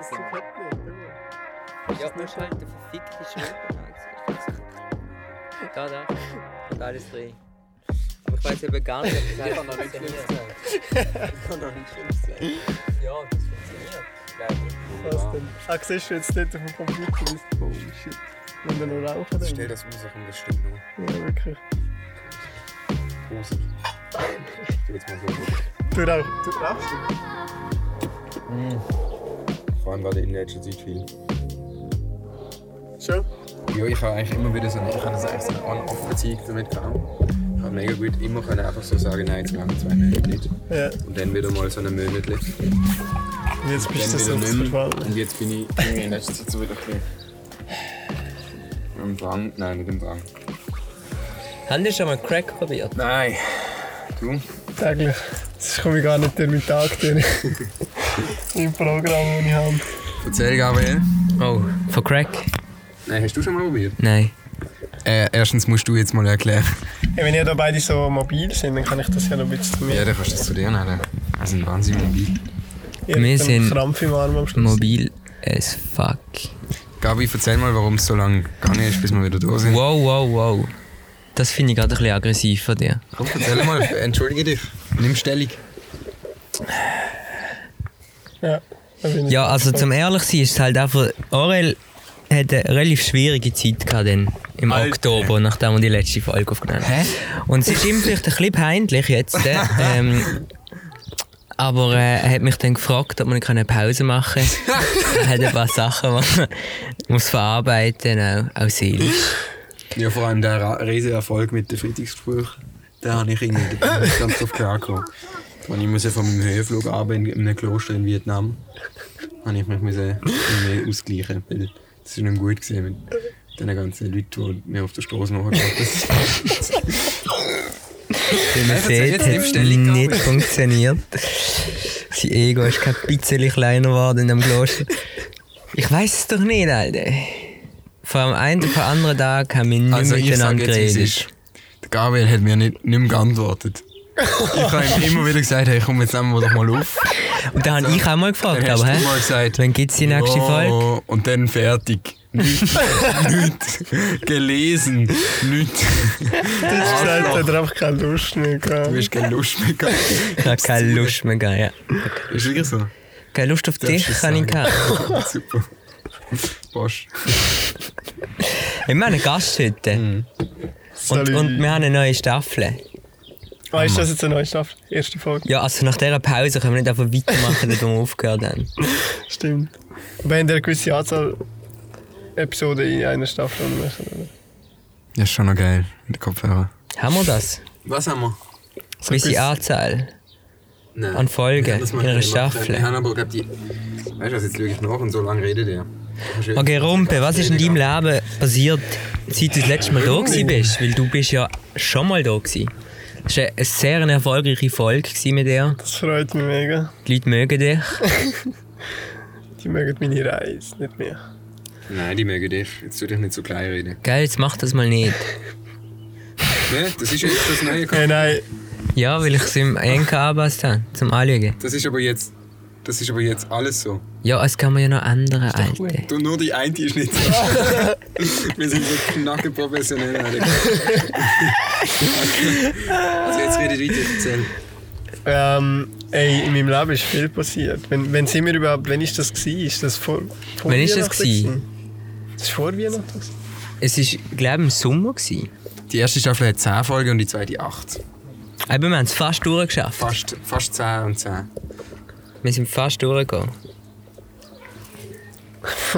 Das kommt nicht, du. Ja, musst halt eine verfickte Schulter Da, da. Und alles drehen. Aber ich weiß eben gar nicht, ob das einfach noch nicht funktioniert. Ich kann noch nicht schlimm sein. Ja, das funktioniert. Ich. Was denn? Ah, siehst du jetzt dort auf dem Computer? Das oh shit. Wenn wir nur rauchen dann. Stell das Ursache und das stimmt noch. Ja, wirklich. Prosit. Tu jetzt mal so. Du rauchst. Du rauchst? Vor allem gerade in letzter Zeit viel. Schon? Ja, ich habe eigentlich immer wieder so eine, ich habe so eigentlich so eine On-Off-Beziehung damit gehabt. Ich habe mega gut immer können einfach so sagen, nein, jetzt machen wir zwei Monate nicht. Ja. Und dann wieder mal so eine Monate. Und jetzt bist du so wieder nicht mehr. verschwunden. Und jetzt bin ich irgendwie in letzter Zeit so wieder ein bisschen... Im Drang? Nein, nicht im Drang. Haben die schon mal Crack probiert? Nein. Du? Täglich. Das komme ich gar nicht durch meinen Tag durch. Im Programm, das ich habe. Erzähl, Gabriel. Oh, von Crack? Nein, hast du schon mal probiert? Nein. Äh, erstens musst du jetzt mal erklären. Ja, wenn ihr da beide so mobil sind, dann kann ich das ja noch ein bisschen zu mir. Ja, dann kannst du das zu dir nehmen. Wir sind wahnsinnig mobil. Ihr habt wir sind Krampf im Arm am Schluss. Mobil as fuck. Gabi, erzähl mal, warum es so lange gegangen ist, bis wir wieder da sind. Wow, wow, wow. Das finde ich gerade ein bisschen aggressiv von dir. Komm, erzähl mal, entschuldige dich. Nimm Stellung. Ja, Ja, also zum ehrlich sein ist es halt einfach, Orel hat eine relativ schwierige Zeit gehabt dann, im Alter. Oktober, nachdem wir die letzte Folge aufgenommen haben. Und es ist ihm vielleicht ein bisschen peinlich jetzt, äh, ähm, aber äh, er hat mich dann gefragt, ob wir eine Pause machen können. er hat ein paar Sachen, die man muss verarbeiten auch, auch seelisch. Ja, vor allem der Ra- riesige Erfolg mit den Freitagsgesprächen. Da habe ich irgendwie ganz drauf klargekommen. Als ich musste von meinem Höhenflug arbeiten in einem Kloster in Vietnam, habe ich mich irgendwie ausgleichen. Weil das war nicht gut gewesen mit den ganzen Leuten, die mir auf der Straße. Wie man sieht, es nicht funktioniert. Sein Ego ist kein bisschen kleiner geworden in dem Kloster. Ich weiß es doch nicht, Alter. Vom einen auf den anderen Tag haben wir nicht Also miteinander geredet. ist. Der Gabriel hat mir nicht, nicht mehr geantwortet. Ich habe ihm immer wieder gesagt, hey, komm, jetzt nehmen wir doch mal auf. Und da habe ich auch mal gefragt, Dann hast aber du hä? mal gesagt, Wann gibt es die nächste oh, Folge? Und dann fertig. Nicht, nicht gelesen, nicht. Du hast gesagt, er hat einfach keine Lust mehr gehabt. Du hast keine Lust mehr gehabt. Ich habe keine Lust mehr gehabt, ja. Ist wirklich so? Keine Lust auf dich Darfst du kann ich gehabt. Super. Bosch. Wir haben einen Gast heute. Und, Salut. und wir haben eine neue Staffel. Ah, ist das jetzt eine neue Staffel? Erste Folge? Ja, also nach dieser Pause können wir nicht einfach weitermachen, wo wir aufgehört haben. Stimmt. Aber haben ihr eine gewisse Anzahl Episoden in einer Staffel machen, oder? Ja, ist schon noch geil mit den Kopfhörern. Haben wir das? Was haben wir? Eine gewisse Anzahl. Nein. An Folgen Wir das in einer. Staffel. Wir haben aber, glaub, die. Weißt du was, jetzt schaue ich nach und so lange redet er. Okay, Rumpe, was ist in deinem Leben passiert, seit du das letzte Mal da gewesen bist? Weil du bist ja schon mal da gewesen. Das war eine sehr eine erfolgreiche Folge gewesen mit dir. Das freut mich mega. Die Leute mögen dich. Die mögen meine Reise, nicht mehr. Nein, die mögen dich. Jetzt tu dich nicht so klein reden. Geil, jetzt mach das mal nicht. Ne? Das ist jetzt das neue Hey, nein, Ja, weil ich es im Enka angepasst habe, zum Anschauen. Das ist aber jetzt. Das ist aber jetzt alles so. Ja, es kann man ja noch ändern, Alter. Du, nur die eine ist nicht so. Wir sind so knacke professionell. Alter. also jetzt rede ich weiter, erzähl. ähm, ey, in meinem Leben ist viel passiert. Wenn, wenn sind wir überhaupt, wenn ist das gewesen? Ist das vor, vor Wann ist das gewesen? Das ist vor Weihnachten. Es war, glaube ich, im Sommer. Gewesen. Die erste Staffel hat 10 Folgen und die zweite 8. Aber wir haben es fast durchgeschafft. Fast, fast 10 und 10. Wir sind fast durchgegangen.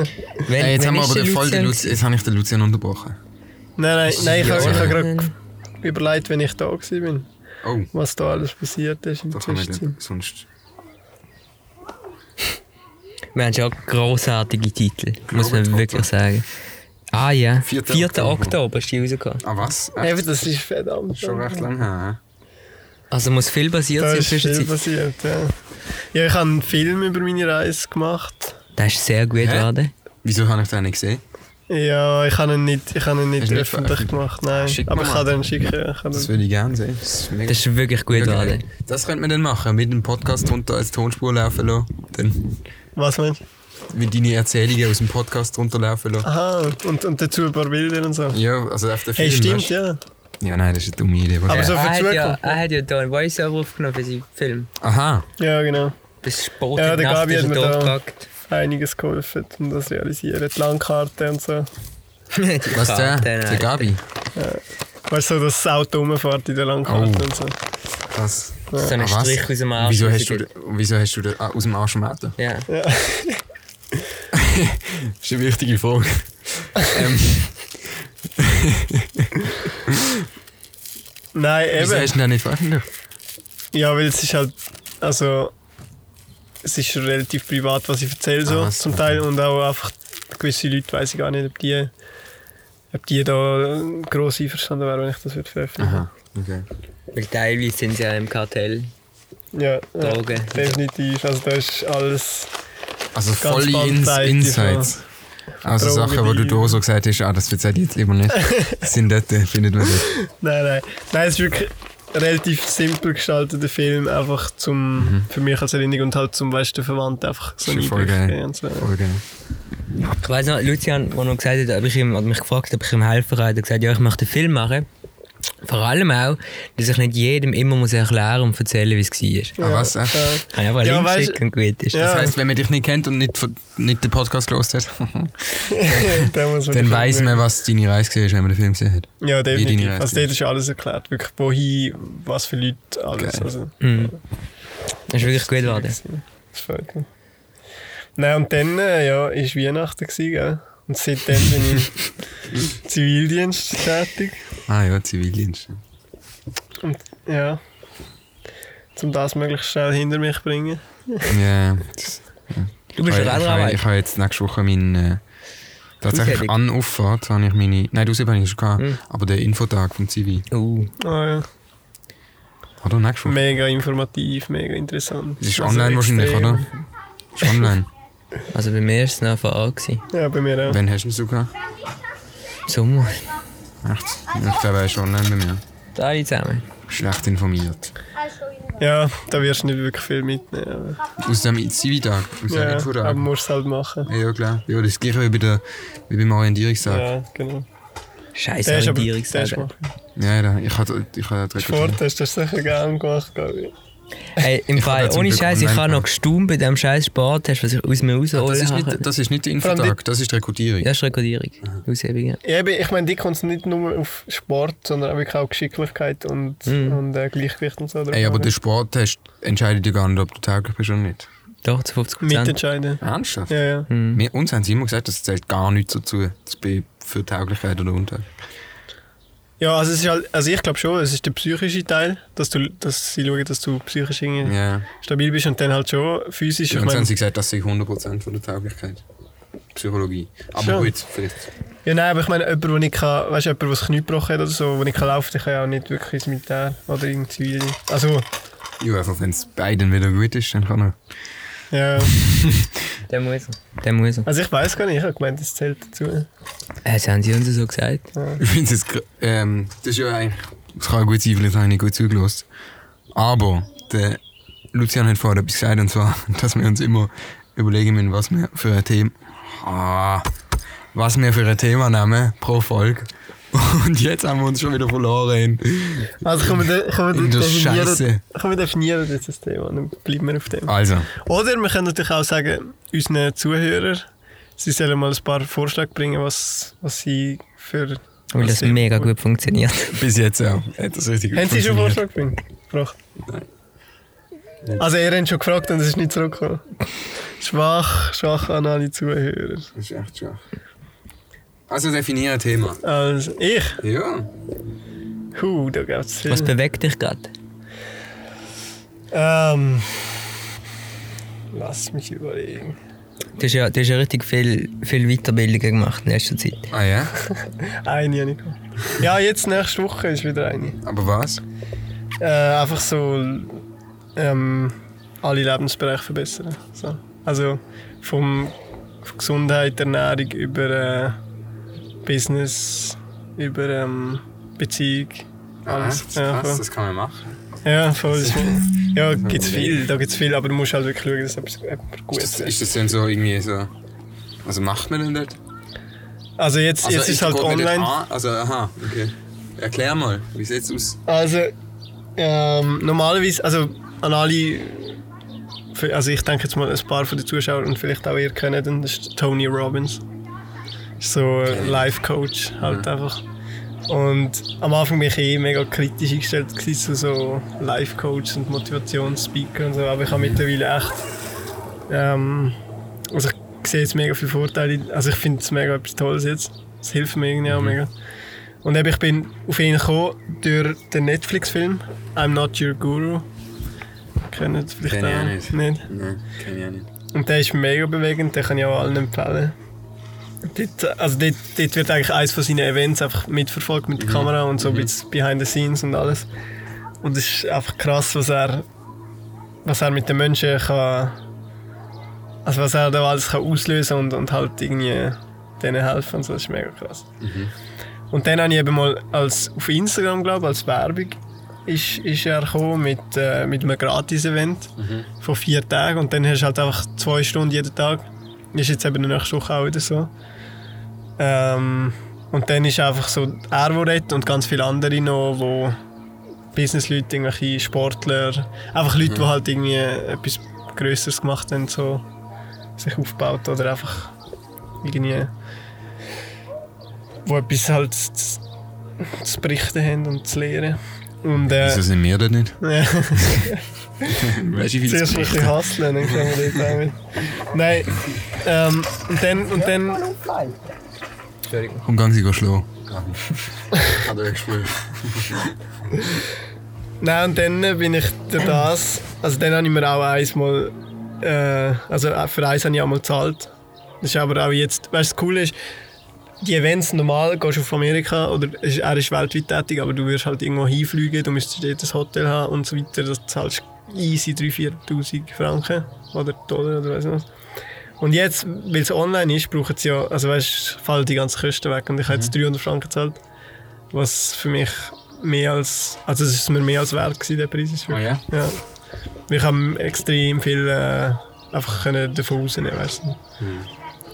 wenn, Hey, jetzt, haben wir aber den voll den Lucian Lucian, jetzt habe ich den Lucian unterbrochen. Nein, nein, nein ich, ja habe ich so. habe gerade überlegt, wenn ich da gewesen bin, Oh, was da alles passiert ist in der da kann nicht. Sonst. Wir haben schon grossartige Titel, muss man wirklich sagen. Ah ja, 4. 4. Oktober, Oktober. ist die rausgekommen. Ah, was? Echt? Eben, das ist verdammt. Schon recht lang her. Also muss viel passiert sein in ist der viel passiert, ja. Ja, ich habe einen Film über meine Reise gemacht. Das ist sehr gut geworden. Wieso habe ich den nicht gesehen? Ja, ich habe ihn nicht, ich habe ihn nicht öffentlich gemacht, nein. Schick Aber ich kann den schicken. Kann Das würde ich gerne sehen. Das ist mega Das ist wirklich gut geworden. Das könnte man dann machen, mit dem Podcast drunter als Tonspur laufen lassen. Dann Was meinst du? mit deinen Erzählungen aus dem Podcast runterlaufen lassen. Aha, und, und dazu ein paar Bilder und so. Ja, also auf der Film. Hey, stimmt, weißt? ja. Ja, nein, das ist eine dumme Idee. Aber Aber so für er, hat ja, Zukunft. er hat ja da einen Voice-Over aufgenommen für seinen Film. Aha. Ja, genau. Bis Sport Ja, der Gabi hat mir da-. Einiges geholfen, um das zu realisieren. Die Landkarte und so. Die Was der? Der. Gabi. Weißt du, so, dass das Auto rumfährt in der Landkarte Oh. und so. Krass. So einen Ah? Strich aus dem Arsch. Wieso hast du, wieso hast du den ah, aus dem Arsch gemacht? Ja. Ja. Das ist eine wichtige Frage. ähm, Nein, wieso eben. hast du den nicht veröffentlicht? Ja, weil es ist halt. Also. Es ist relativ privat, was ich erzähle, so Ah, so, zum Teil. Und auch einfach gewisse Leute weiß ich gar nicht, ob die. Ob die da gross einverstanden wären, wenn ich das würde veröffentlichen Aha, okay. Weil teilweise sind sie ja im Kartell. Ja, ja, definitiv. Also da ist alles. Also Ganz volle Ins Insights. Also Sachen, wo du die- da so gesagt hast, ah, das erzähle ich jetzt lieber nicht, sind dort, findet man dort. Nein, nein. Nein, es ist wirklich ein relativ simpel gestalteter Film, einfach zum, für mich als Erinnerung und halt zum besten Verwandten einfach so Mhm. Ist ein geil. geben und so. Voll geil. Ich weiss noch, Lucian, der noch gesagt hat, ob ich ihm, hat mich gefragt, ob ich ihm helfen kann, hat er gesagt, ja, ich möchte einen Film machen. Vor allem auch, dass ich nicht jedem immer muss erklären und erzählen, wie es war. Ah, was? Echt? Ja. Ich habe einfach Ja, Link geschickt und gut ist. Ja. Das heisst, wenn man dich nicht kennt und nicht, nicht den Podcast gehört hat, Dann muss man dann Film man, was deine Reise war, wenn man den Film gesehen hat. Ja, definitiv. Reise Also dort ist alles erklärt. Wirklich, wohin, was für Leute, alles. Geil. Also, Mhm. Das ist wirklich gut geworden. das freut mich. Nein, und dann äh, ja, war Weihnachten, gewesen, gell? Und seitdem bin ich im Zivildienst tätig. Ah ja, Zivildienst. Ja. Um das möglichst schnell hinter mich zu bringen. Ja, das, Du bist ich, ja ich, ich, ich habe jetzt nächste Woche meinen. Äh, tatsächlich an Auffahrt habe ich meine. Nein, die Aushebung habe ich schon gehabt, Mhm. aber der Infotag vom Zivi. Uh, Ah, ja. Oder nächste Woche? Mega informativ, mega interessant. Das ist Also online wahrscheinlich, extrem. oder? Ist online. also bei mir war es noch Ort. gewesen. Ja, bei mir auch. Wann hast du ihn so gehabt? Sommer. Echt? Ich glaube, er ist online bei mir. Da alle zusammen. Schlecht informiert. Ja, da wirst du nicht wirklich viel mitnehmen. Aus dem Zivi-Tag, aus Aber, dem ja, Infotag. aber musst es halt machen. Ja, ja, klar. Ja, das gleiche wie, bei der, wie beim Orientierungstag. Ja, Ja, genau. Scheiße, Orientierungstag. gemacht. ja, da- ich hatte ich hatte Sport hast du das sicher gerne gemacht, glaube ich. Hey, im Ich Fall, ja ohne Scheiß, ich habe noch gestaunt bei dem scheiß Sport, hast du, was ich aus mir das, rausholen ist habe. nicht, das ist nicht der Infotag, das ist die Rekrutierung. Das ist Rekodierung. Aushebung, ja. Ja, ich meine, die kommt nicht nur auf Sport, sondern auch Geschicklichkeit und, Mhm. und äh, Gleichgewicht und so. Ey, aber der Sport hast, entscheidet ja gar nicht, ob du tauglich bist oder nicht. Doch, zu 50 Prozent. Mitentscheiden. Ernsthaft? Ja, ja. Mhm. Wir, uns haben sie immer gesagt, das zählt gar nichts dazu. Das für Tauglichkeit oder Untauglichkeit. Ja, also, es ist halt, also ich glaube schon, es ist der psychische Teil, dass, du, dass sie schauen, dass du psychisch Ja. stabil bist und dann halt schon physisch. Bei Ich uns haben mein, sie gesagt, das sei 100% von der Tauglichkeit. Psychologie. Aber Schon. gut, vielleicht. ja, nein, aber ich meine, jemand, der nicht kann, weißt du, jemand, der das Knie gebrochen hat oder so, der nicht kann laufen, der kann ja auch nicht wirklich ins Militär oder in Zivil. Also, Ja, einfach wenn es beiden wieder gut ist, dann kann er. Ja. Der muss er. Der muss er. Also ich weiß gar nicht, ich habe gemeint, das zählt dazu. Äh, Das haben sie uns so gesagt. Ich finde es ähm, das ist ja eigentlich. Es kann ja gut sein, vielleicht habe ich nicht gut zugelassen. Aber der Lucian hat vorher etwas gesagt, und zwar, dass wir uns immer überlegen müssen, was wir für ein Thema. Ah, was wir für ein Thema nehmen pro Folge. Und jetzt haben wir uns schon wieder verloren. Also können wir, können wir definieren, können wir definieren jetzt das Thema, dann bleiben wir auf dem. Also, Oder wir können natürlich auch sagen, unseren Zuhörern, sie sollen mal ein paar Vorschläge bringen, was, was sie für... Weil das mega gut funktioniert. bis jetzt auch. Hat das richtig Haben Sie schon funktioniert. Vorschlag gebracht? gebracht? Also ihr habt schon gefragt und es ist nicht zurückgekommen. Schwach, schwach an alle Zuhörer. Das ist echt schwach. Also definiere ein Thema. Also ich? Ja. Huh, da gibt es Was viel. bewegt dich gerade? Ähm, lass mich überlegen. Du hast ja, du hast ja richtig viel, viel Weiterbildungen gemacht in letzter Zeit. Ah ja? Eine habe ich gehabt. Ja, jetzt nächste Woche ist wieder eine. Aber was? Äh, einfach so ähm, alle Lebensbereiche verbessern. So. Also vom von Gesundheit, Ernährung über äh, Business, über ähm, Beziehung. Ah, Alles. das, Ja, krass, das kann man machen. Ja, voll. Das Ja, gibt's viel, da gibt's viel, aber du musst halt wirklich schauen, dass etwas, etwas gut Ist das, ist. das dann so irgendwie so. Was macht man denn dort? Also jetzt, jetzt ist halt online. Also, aha, okay. Erklär mal, wie sieht's aus? Also, ähm, normalerweise, also an alle, also ich denke jetzt mal ein paar von den Zuschauern und vielleicht auch ihr kennen das ist Tony Robbins. So ein Life-Coach halt einfach. Und am Anfang bin ich eh mega kritisch eingestellt zu so Life-Coach und Motivationsspeaker und so, aber ich habe mittlerweile echt, ähm, also ich sehe jetzt mega viele Vorteile, also ich finde es mega etwas Tolles jetzt. Es hilft mir irgendwie auch mega. Und eben, ich bin auf ihn gekommen durch den Netflix-Film I'm Not Your Guru. Kennt vielleicht Kenn auch? nicht. nicht? Nein, kenn ich auch nicht. Und der ist mega bewegend, den kann ich auch allen empfehlen. Dort, also dort, dort wird eigentlich eines von seinen Events einfach mitverfolgt mit der Kamera und so ein bisschen behind the scenes und alles. Und es ist einfach krass, was er, was er mit den Menschen kann, also was er da alles kann auslösen und, und halt irgendwie denen helfen und so, das ist mega krass. Und dann habe ich eben mal als, auf Instagram, glaube als Werbung, ist, ist er gekommen mit, äh, mit einem Gratis-Event von vier Tagen und dann hast du halt einfach zwei Stunden jeden Tag. Ist jetzt eben nächsten Woche auch wieder so. Ähm, und dann ist einfach so er, der redet und ganz viele andere noch, wo Businessleute, irgendwelche Sportler, einfach Leute, die halt irgendwie etwas Größeres gemacht haben, so sich aufgebaut oder einfach irgendwie wo etwas halt zu, zu berichten haben und zu lehren. Und äh, Wieso sind wir das nicht? ja. Weißt du, wie Zuerst ein bisschen hustlen, dann können wir dort auch mit. Nein, ähm, und dann, und dann, Entschuldigung. Komm, gang sie schlagen. Hat er gespielt. nein, und dann bin ich durch das, also dann habe ich mir auch einmal, äh, also für eins habe ich auch mal gezahlt. Das ist aber auch jetzt, weißt du, das Coole ist, die Events normal gehst du auf Amerika oder es ist- er ist weltweit tätig, aber du wirst halt irgendwo hinfliegen, du müsstest dort ein Hotel haben und so weiter. Das zahlst easy 3'000, 4'000 Franken oder Dollar oder weiss ich was. Und jetzt, weil es online ist, brauchen sie ja, also weißt fallen die ganzen Kosten weg und ich habe jetzt 300 Franken gezahlt, was für mich mehr als, also es ist mir mehr als wert gewesen, der Preis ist Ah wirklich. ja? Ja. Ich habe extrem viel äh, einfach können davon rausnehmen weißt du.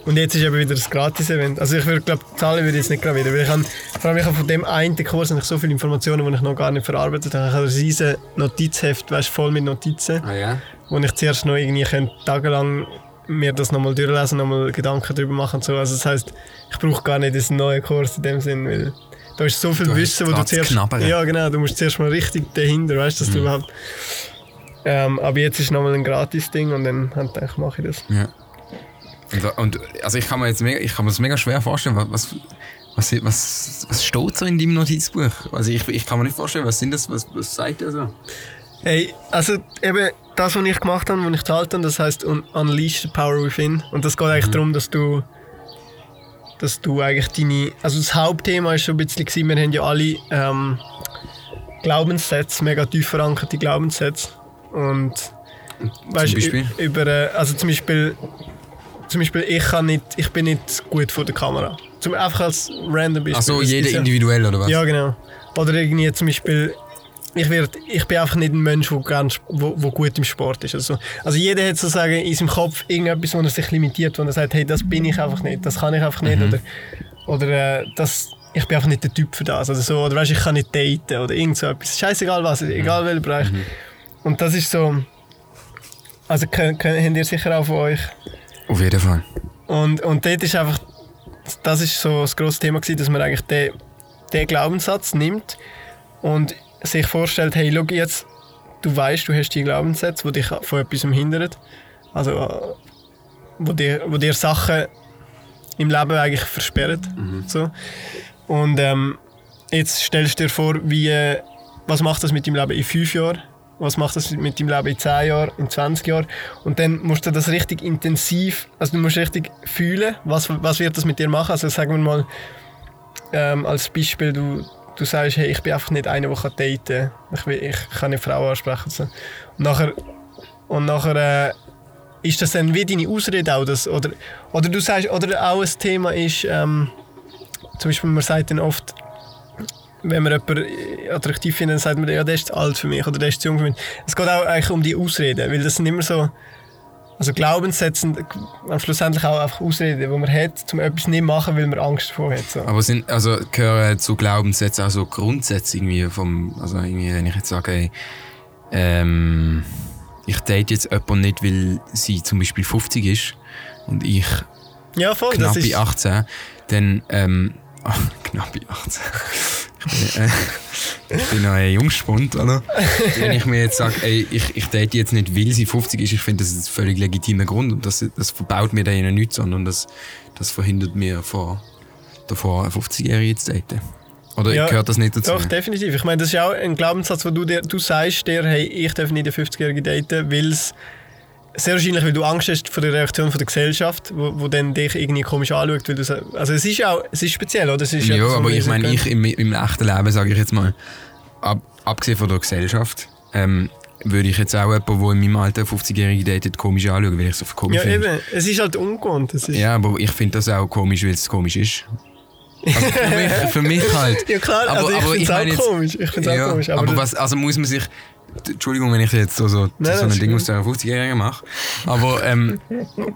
Und jetzt ist eben wieder das Gratis-Event. Also ich würde glaube zahlen würde ich jetzt nicht gerade wieder, weil ich habe, vor allem ich habe von dem einen Kurs habe ich so viele Informationen, die ich noch gar nicht verarbeitet habe. Ich habe ein riesen Notizheft, weißt, voll mit Notizen, Ah ja? wo ich zuerst noch irgendwie könnte, tagelang mir das nochmal durchlesen, nochmal Gedanken darüber machen und so. Also das heisst, ich brauche gar nicht diesen neuen Kurs in dem Sinn, weil da ist so viel Du Wissen, wo du zuerst... knabbern. Ja genau, du musst zuerst mal richtig dahinter, weißt du, dass du überhaupt... Ähm, aber jetzt ist nochmal ein Gratis-Ding und dann habe ich mache ich das. Ja. Und, und also ich kann mir jetzt mega, ich kann mir das mega schwer vorstellen, wa- was, was, was, was steht so in deinem Notizbuch? Also ich, ich kann mir nicht vorstellen, was sind das, was, was sagt er so? Hey, also eben das, was ich gemacht habe, was ich gezahlt habe, das heisst Un- Unleash the Power Within. Und das geht eigentlich darum, dass du dass du eigentlich deine... Also das Hauptthema ist so ein bisschen, gewesen, wir haben ja alle ähm, Glaubenssätze, mega tief verankerte Glaubenssätze. Und weißt, Beispiel? ü- über, äh, also zum Beispiel, zum Beispiel ich, kann nicht, ich bin nicht gut vor der Kamera. Zum, einfach als random Beispiel. Das jeder individuell oder was? ja, genau. Oder irgendwie zum Beispiel, ich, werd, ich bin einfach nicht ein Mensch, der Sp- wo, wo gut im Sport ist. Also, also jeder hat sozusagen in seinem Kopf irgendetwas, wo er sich limitiert, wo er sagt, hey, das bin ich einfach nicht, das kann ich einfach nicht. Oder, oder äh, das, ich bin einfach nicht der Typ für das. Oder, so, oder weißt, ich kann nicht daten oder irgend so etwas. Scheißegal was, egal welcher Bereich. Und das ist so, also könnt, könnt, habt ihr sicher auch von euch Auf jeden Fall. und, und dort ist einfach, das ist so das grosse Thema gewesen, dass man eigentlich den, den Glaubenssatz nimmt und sich vorstellt, hey, schau jetzt, du weißt, du hast die Glaubenssätze, die dich von etwas hindern. Also, äh, wo dir, wo dir Sachen im Leben eigentlich versperren. So. Und ähm, jetzt stellst du dir vor, wie, was macht das mit deinem Leben in fünf Jahren? Was macht das mit deinem Leben in 10 Jahren, in 20 Jahren? Und dann musst du das richtig intensiv, also du musst richtig fühlen, was, was wird das mit dir machen? Also sagen wir mal, ähm, als Beispiel, du, du sagst, hey, ich bin einfach nicht einer, der daten kann. Ich, will- ich kann nicht Frauen ansprechen. So. Und nachher, und nachher äh, ist das dann wie deine Ausrede auch? Das, oder, oder du sagst, oder auch ein Thema ist, ähm, zum Beispiel man sagt dann oft, wenn man jemanden attraktiv findet, dann sagt man, ja, der ist zu alt für mich oder der ist zu jung für mich. Es geht auch eigentlich um die Ausreden, weil das sind immer so, also Glaubenssätze sind schlussendlich auch einfach Ausreden, die man hat, um etwas nicht machen, weil man Angst davor hat. So. Aber sind, also gehören zu Glaubenssätzen auch so Grundsätze irgendwie vom, also irgendwie, wenn ich jetzt sage, ey, ähm, ich date jetzt jemanden nicht, weil sie zum Beispiel 50 ist und ich ja, voll, knapp das ist, 18, dann, ähm, ach, knapp 18. Ich bin, äh, ich bin noch ein Jungspund, oder? Wenn ich mir jetzt sage, ey, ich, ich date jetzt nicht, weil sie 50 ist, ich finde, das ist ein völlig legitimer Grund und das, das verbaut mir da ihnen nichts, sondern das, das verhindert mir vor, davor, eine 50-Jährige zu daten. Oder Ja, gehört das nicht dazu? Doch, definitiv. Ich meine, das ist auch ein Glaubenssatz, wo du, dir, du sagst dir, hey, ich darf nicht eine 50-Jährige daten, weil es sehr wahrscheinlich, weil du Angst hast vor der Reaktion von der Gesellschaft, wo, wo dann dich irgendwie komisch anschaut. Weil du, also es ist auch, es ist speziell, oder? Es ist Ja, aber ich meine, ich im, im echten Leben, sage ich jetzt mal, ab, abgesehen von der Gesellschaft, ähm, würde ich jetzt auch jemanden, der in meinem Alter 50-Jährige datet, komisch anschauen, weil ich es so komisch Ja, finde. eben. Es ist halt ungewohnt. Ist, Ja, aber ich finde das auch komisch, weil es komisch ist. Also für, mich, für mich halt. Ja, klar, Aber- also ich aber finde es auch jetzt- komisch. Ich find's Ja, auch komisch. aber das- was, also muss man sich. Entschuldigung, wenn ich jetzt so, so, Nein, so ein Ding aus der 50-Jährigen mache. Aber ähm,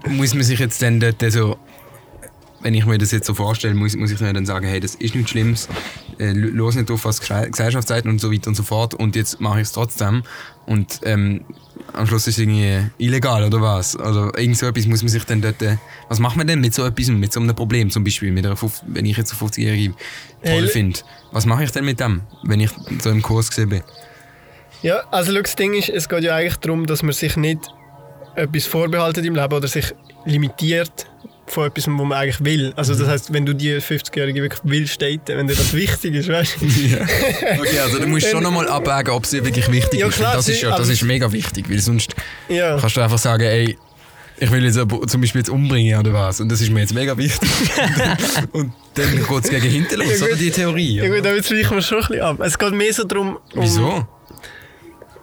muss man sich jetzt dann dort so. Wenn ich mir das jetzt so vorstelle, muss, muss ich mir dann sagen, hey, das ist nichts Schlimmes, äh, los nicht auf, was Gesellschaft sagt und so weiter und so fort und jetzt mache ich es trotzdem und ähm, am Schluss ist es irgendwie illegal oder was? Oder irgend so etwas muss man sich dann dort... Äh, was macht man denn mit so etwas, mit so einem Problem zum Beispiel, mit einer, wenn ich jetzt eine 50-Jährige Hey, toll l- finde? Was mache ich denn mit dem, wenn ich so im Kurs gesehen bin? Ja, also das Ding ist, es geht ja eigentlich darum, dass man sich nicht etwas vorbehaltet im Leben oder sich limitiert von etwas, was man eigentlich will. Also Mhm. das heißt, wenn du die 50-Jährige wirklich willst daten, wenn dir das wichtig ist, weißt du? Okay, also du musst schon nochmal abwägen, ob es dir wirklich wichtig Ja, ist. klar, das ist sie- ja, das also- ist mega wichtig, weil sonst Ja. kannst du einfach sagen, ey, ich will jetzt zum Beispiel jetzt umbringen oder was. Und das ist mir jetzt mega wichtig. und dann geht es gegen hinten los, Ja, gut. oder die Theorie. Ja gut, aber jetzt weichen wir schon ein bisschen ab. Es geht mehr so darum, um, Wieso?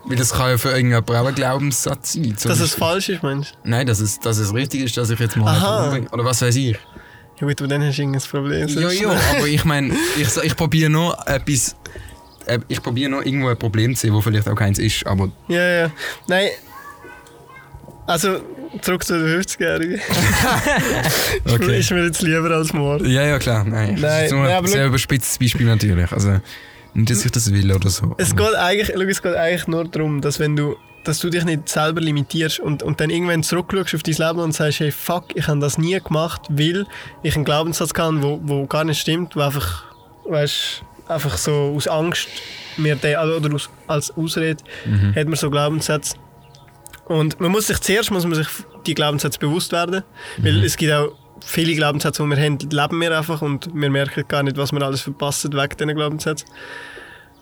Weil das kann ja für irgendjemanden auch ein Glaubenssatz sein. Zum dass es Beispiel. falsch ist, meinst du? Nein, dass es, dass es richtig ist, dass ich jetzt mal Aha. umbringe. Oder was weiß ich. Ja gut, aber dann hast du irgendein Problem. Ja, ja, aber ich meine, ich, ich probiere noch etwas. äh, Ich probiere noch irgendwo ein Problem zu sehen, wo vielleicht auch keins ist. Aber Ja, ja. Nein. Also, zurück zu den 50-Jährigen. Okay. Ist mir jetzt lieber als Mord. Ja, ja, klar. Nein, das Nein, ist nur nein, ein aber sehr überspitztes Beispiel natürlich. Also, nicht, dass ich das will oder so. Es geht eigentlich, schau, es geht eigentlich nur darum, dass wenn du dass du dich nicht selber limitierst und, und dann irgendwann zurückschaust auf dein Leben und sagst, hey fuck, ich habe das nie gemacht, weil ich einen Glaubenssatz kann, wo, wo gar nicht stimmt, wo einfach, weißt, einfach so aus Angst mir den, oder aus, als Ausrede hat man so Glaubenssätze. Und man muss sich zuerst muss man sich die Glaubenssätze bewusst werden, weil es gibt auch viele Glaubenssätze, die wir haben, leben wir einfach und wir merken gar nicht, was wir alles verpassen wegen diesen Glaubenssätzen.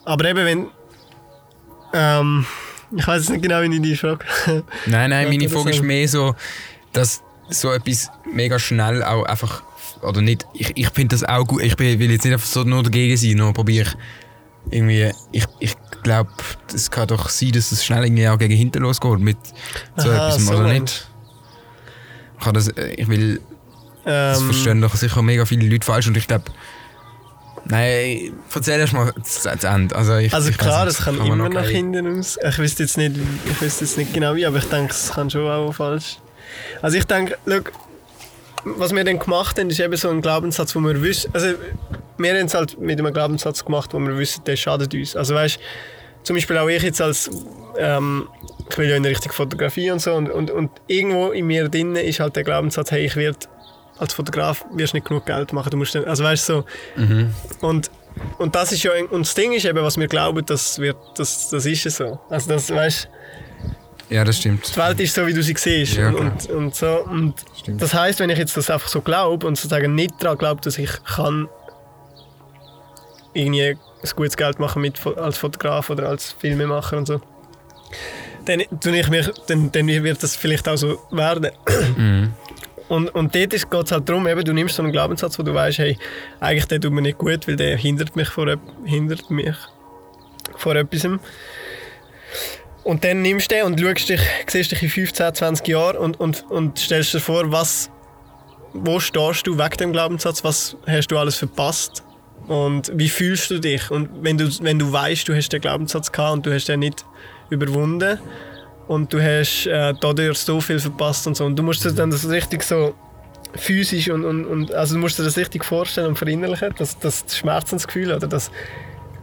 Aber eben, wenn. Ähm, ich weiß jetzt nicht genau, wie ich die Frage. Nein, nein, meine Frage ist mehr so, dass so etwas mega schnell auch einfach. Oder nicht, ich, ich finde das auch gut. Ich bin- will jetzt nicht einfach so nur dagegen sein, nur probiere ich irgendwie. Ich, ich glaube, es kann doch sein, dass es schnell irgendwie auch gegen hinten losgeht mit so Aha, etwas, so oder nicht? Ich, das, äh, ich will. Das Ähm, verstehen doch sicher mega viele Leute falsch und ich glaube. Nein, erzähl erst mal das das Ende. Also, ich, also ich klar, das nicht, kann man immer nach hinten aus. Ich wüsste jetzt nicht, ich wüsste jetzt nicht genau wie, aber ich denke, es kann schon auch falsch. Also ich denke, was wir dann gemacht haben, ist eben so ein Glaubenssatz, wo wir wissen, also wir haben es halt mit einem Glaubenssatz gemacht, wo wir wissen, der schadet uns. Also weißt, zum Beispiel auch ich jetzt als, ähm, ich will ja in Richtung Fotografie und so und, und, und irgendwo in mir drin ist halt der Glaubenssatz, hey, ich werde als Fotograf wirst nicht genug Geld machen, du musst dann, also weißt so und und das ist ja und das Ding ist eben, was wir glauben, das wird, das, das ist es so. Also das weißt, Ja, das stimmt. die Welt ist so, wie du sie siehst. Ja, und, klar. und, und so. Und Stimmt. das heißt, wenn ich jetzt das einfach so glaube und sozusagen nicht daran glaube, dass ich kann irgendwie ein gutes Geld machen mit, als Fotograf oder als Filmemacher und so, dann, tue ich mich, dann, dann wird das vielleicht auch so werden. Mhm. Und, und dort geht es halt darum, eben, du nimmst so einen Glaubenssatz, wo du weißt, hey, eigentlich der tut mir nicht gut, weil der hindert mich vor, hindert mich vor etwas. Und dann nimmst du den und schaust dich, siehst dich in 15, 20 Jahren und, und, und stellst dir vor, was, wo stehst du wegen dem Glaubenssatz, was hast du alles verpasst Und wie fühlst du dich? Und wenn du, wenn du weißt, du hast den Glaubenssatz gehabt und du hast den nicht überwunden und du hast äh, dadurch so viel verpasst und so. Und du musst dir dann das richtig so physisch und, und, und also du musst dir das richtig vorstellen und verinnerlichen, das, das Schmerzensgefühl oder das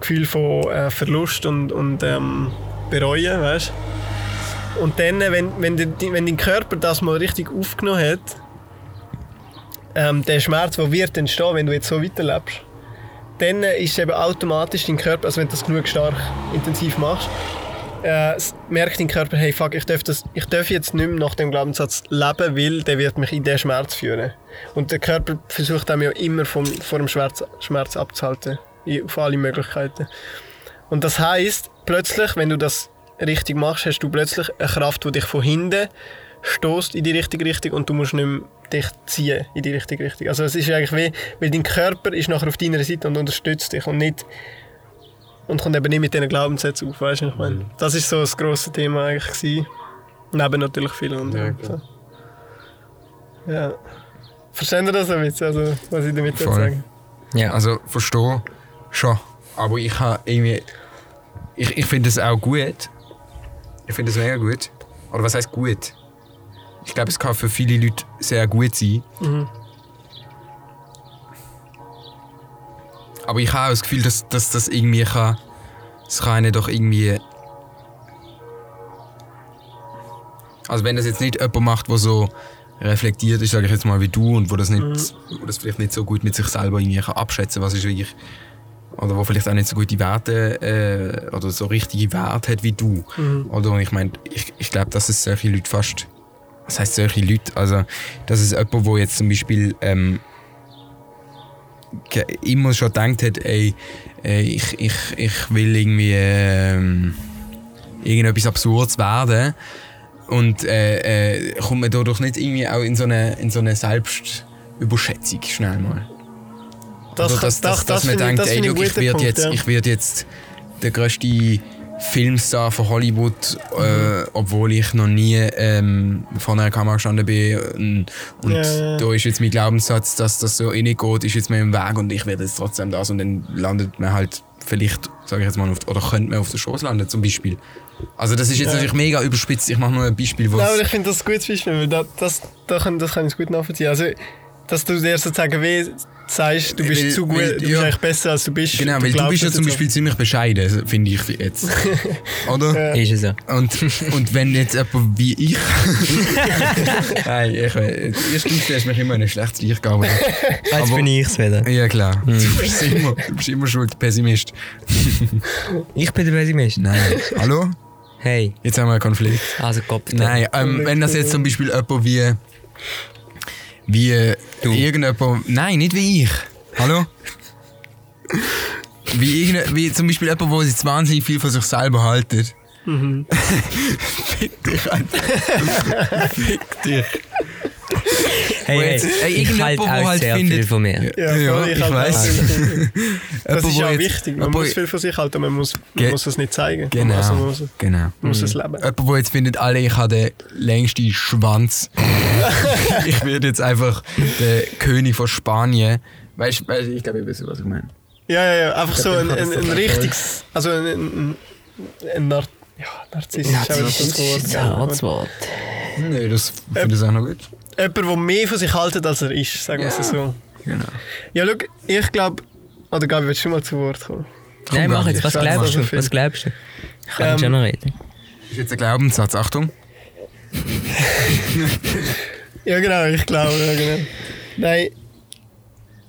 Gefühl von äh, Verlust und, und ähm, Bereuen, weißt Und dann, wenn, wenn, der, wenn dein Körper das mal richtig aufgenommen hat, ähm, der Schmerz, der wird entstehen, wenn du jetzt so weiterlebst, dann ist eben automatisch dein Körper, also wenn du das genug stark intensiv machst, äh, merkt dein Körper, hey fuck, ich darf, das, ich darf jetzt nicht mehr nach dem Glaubenssatz leben, weil der wird mich in den Schmerz führen. Und der Körper versucht einem ja immer vom, vor dem Schmerz, Schmerz abzuhalten, auf alle Möglichkeiten. Und das heißt, plötzlich, wenn du das richtig machst, hast du plötzlich eine Kraft, die dich von hinten stoßt in die richtige Richtung und du musst nicht mehr dich ziehen in die richtige Richtung. Also es ist eigentlich wie, weil dein Körper ist nachher auf deiner Seite und unterstützt dich und nicht und kommt eben nicht mit diesen Glaubenssätzen auf, weißt du, ich meine. Das ist so das grosse Thema eigentlich gewesen. Neben natürlich viel anderem. Ja, so. ja. Verstehen Sie das ein bisschen, also, was ich damit sagen Ja. Also verstehe schon. Aber ich habe irgendwie. Ich, ich finde es auch gut. Ich finde es mega gut. Oder was heißt gut? Ich glaube, es kann für viele Leute sehr gut sein. Mhm. Aber ich habe auch das Gefühl, dass, dass das irgendwie kann. Es kann einen doch irgendwie. Also wenn das jetzt nicht jemand macht, der so reflektiert ist, sage ich jetzt mal wie du, und wo das, nicht, wo das vielleicht nicht so gut mit sich selber irgendwie kann abschätzen was ist wirklich. Oder wo vielleicht auch nicht so gute Werte äh, oder so richtige Werte hat wie du. Oder ich meine, ich, ich glaube, dass es solche Leute fast. Was heißt solche Leute? Also, dass es jemand, wo jetzt zum Beispiel ähm, immer schon gedacht hat, ey, ich, ich, ich will irgendwie ähm, irgendetwas Absurdes werden und äh, äh, kommt man dadurch nicht irgendwie auch in so eine, in so eine Selbstüberschätzung schnell mal. Das, Oder dass, dass, das, das, dass man ich- denkt, das ey, look, ich werde jetzt, ja. ich werd jetzt der grösste Filmstar von Hollywood, äh, obwohl ich noch nie ähm, vor einer Kamera gestanden bin. Und, und ja. da ist jetzt mein Glaubenssatz, dass das so nicht geht, ist jetzt mir im Weg und ich werde jetzt trotzdem das. Und dann landet man halt vielleicht, sage ich jetzt mal, auf, oder könnte man auf der Chance landen zum Beispiel. Also das ist jetzt Ja. natürlich mega überspitzt. Ich mache nur ein Beispiel, wo Nein, aber ich finde das ein gutes Beispiel, weil das, das, das, kann, das kann ich gut nachvollziehen. Also, dass du dir sozusagen weh sagst, du bist Weil- zu gut, weil- du bist ja. eigentlich besser als du bist. Genau, weil du bist ja zum Beispiel ziemlich bescheiden, finde ich jetzt. Oder? Ist es so. Und, und wenn jetzt jemand wie ich. Nein, ich weiß. Erstens hast du mich immer in ein schlechtes Licht gegeben. Jetzt bin ich's wieder. Ja, klar. Du, bist immer, du bist immer schuld, Pessimist. Ich bin der Pessimist. Nein. Hallo? Hey, Jetzt haben wir einen Konflikt. also Kopf. Nein, ähm, wenn das jetzt zum Beispiel jemand wie. Wie. Du. Irgendjemand. Nein, nicht wie ich. Hallo? Wie, irgende, wie zum Beispiel jemand, der sich wahnsinnig viel von sich selber haltet. Fick dich, Alter. Fick dich. Hey, Wo hey, ich halte wo auch halt sehr findet- viel von mir. Ja, Ja, ich auch viel. Das ist jetzt- wichtig. Man muss viel von sich halten, man muss, man muss es nicht zeigen. Genau. Also man muss, genau. man muss es leben. Jemand, der jetzt findet, alle, ich habe den längsten Schwanz. ich werde jetzt einfach der König von Spanien. Weißt du, ich glaube, ihr wisst, was ich meine. Ja, ja, ja. Einfach so ein, das ein, ein richtiges. Also ein, ein, ein Nar ja, Narziss ist auch wieder das Das ist Wort. ein gell? hartes Wort. Nein, das finde ich auch noch gut. Jemand, der mehr von sich haltet, als er ist, sagen wir es so. Genau. Ja, schau, ich glaube. Oder Gabi, willst du schon mal zu Wort kommen? Nein, mach jetzt. Was glaubst so du? Was glaubst du? Ich kann Ähm, schon noch reden. Das ist jetzt ein Glaubenssatz. Achtung. Ja, genau, ich glaube, ja, genau. Nein,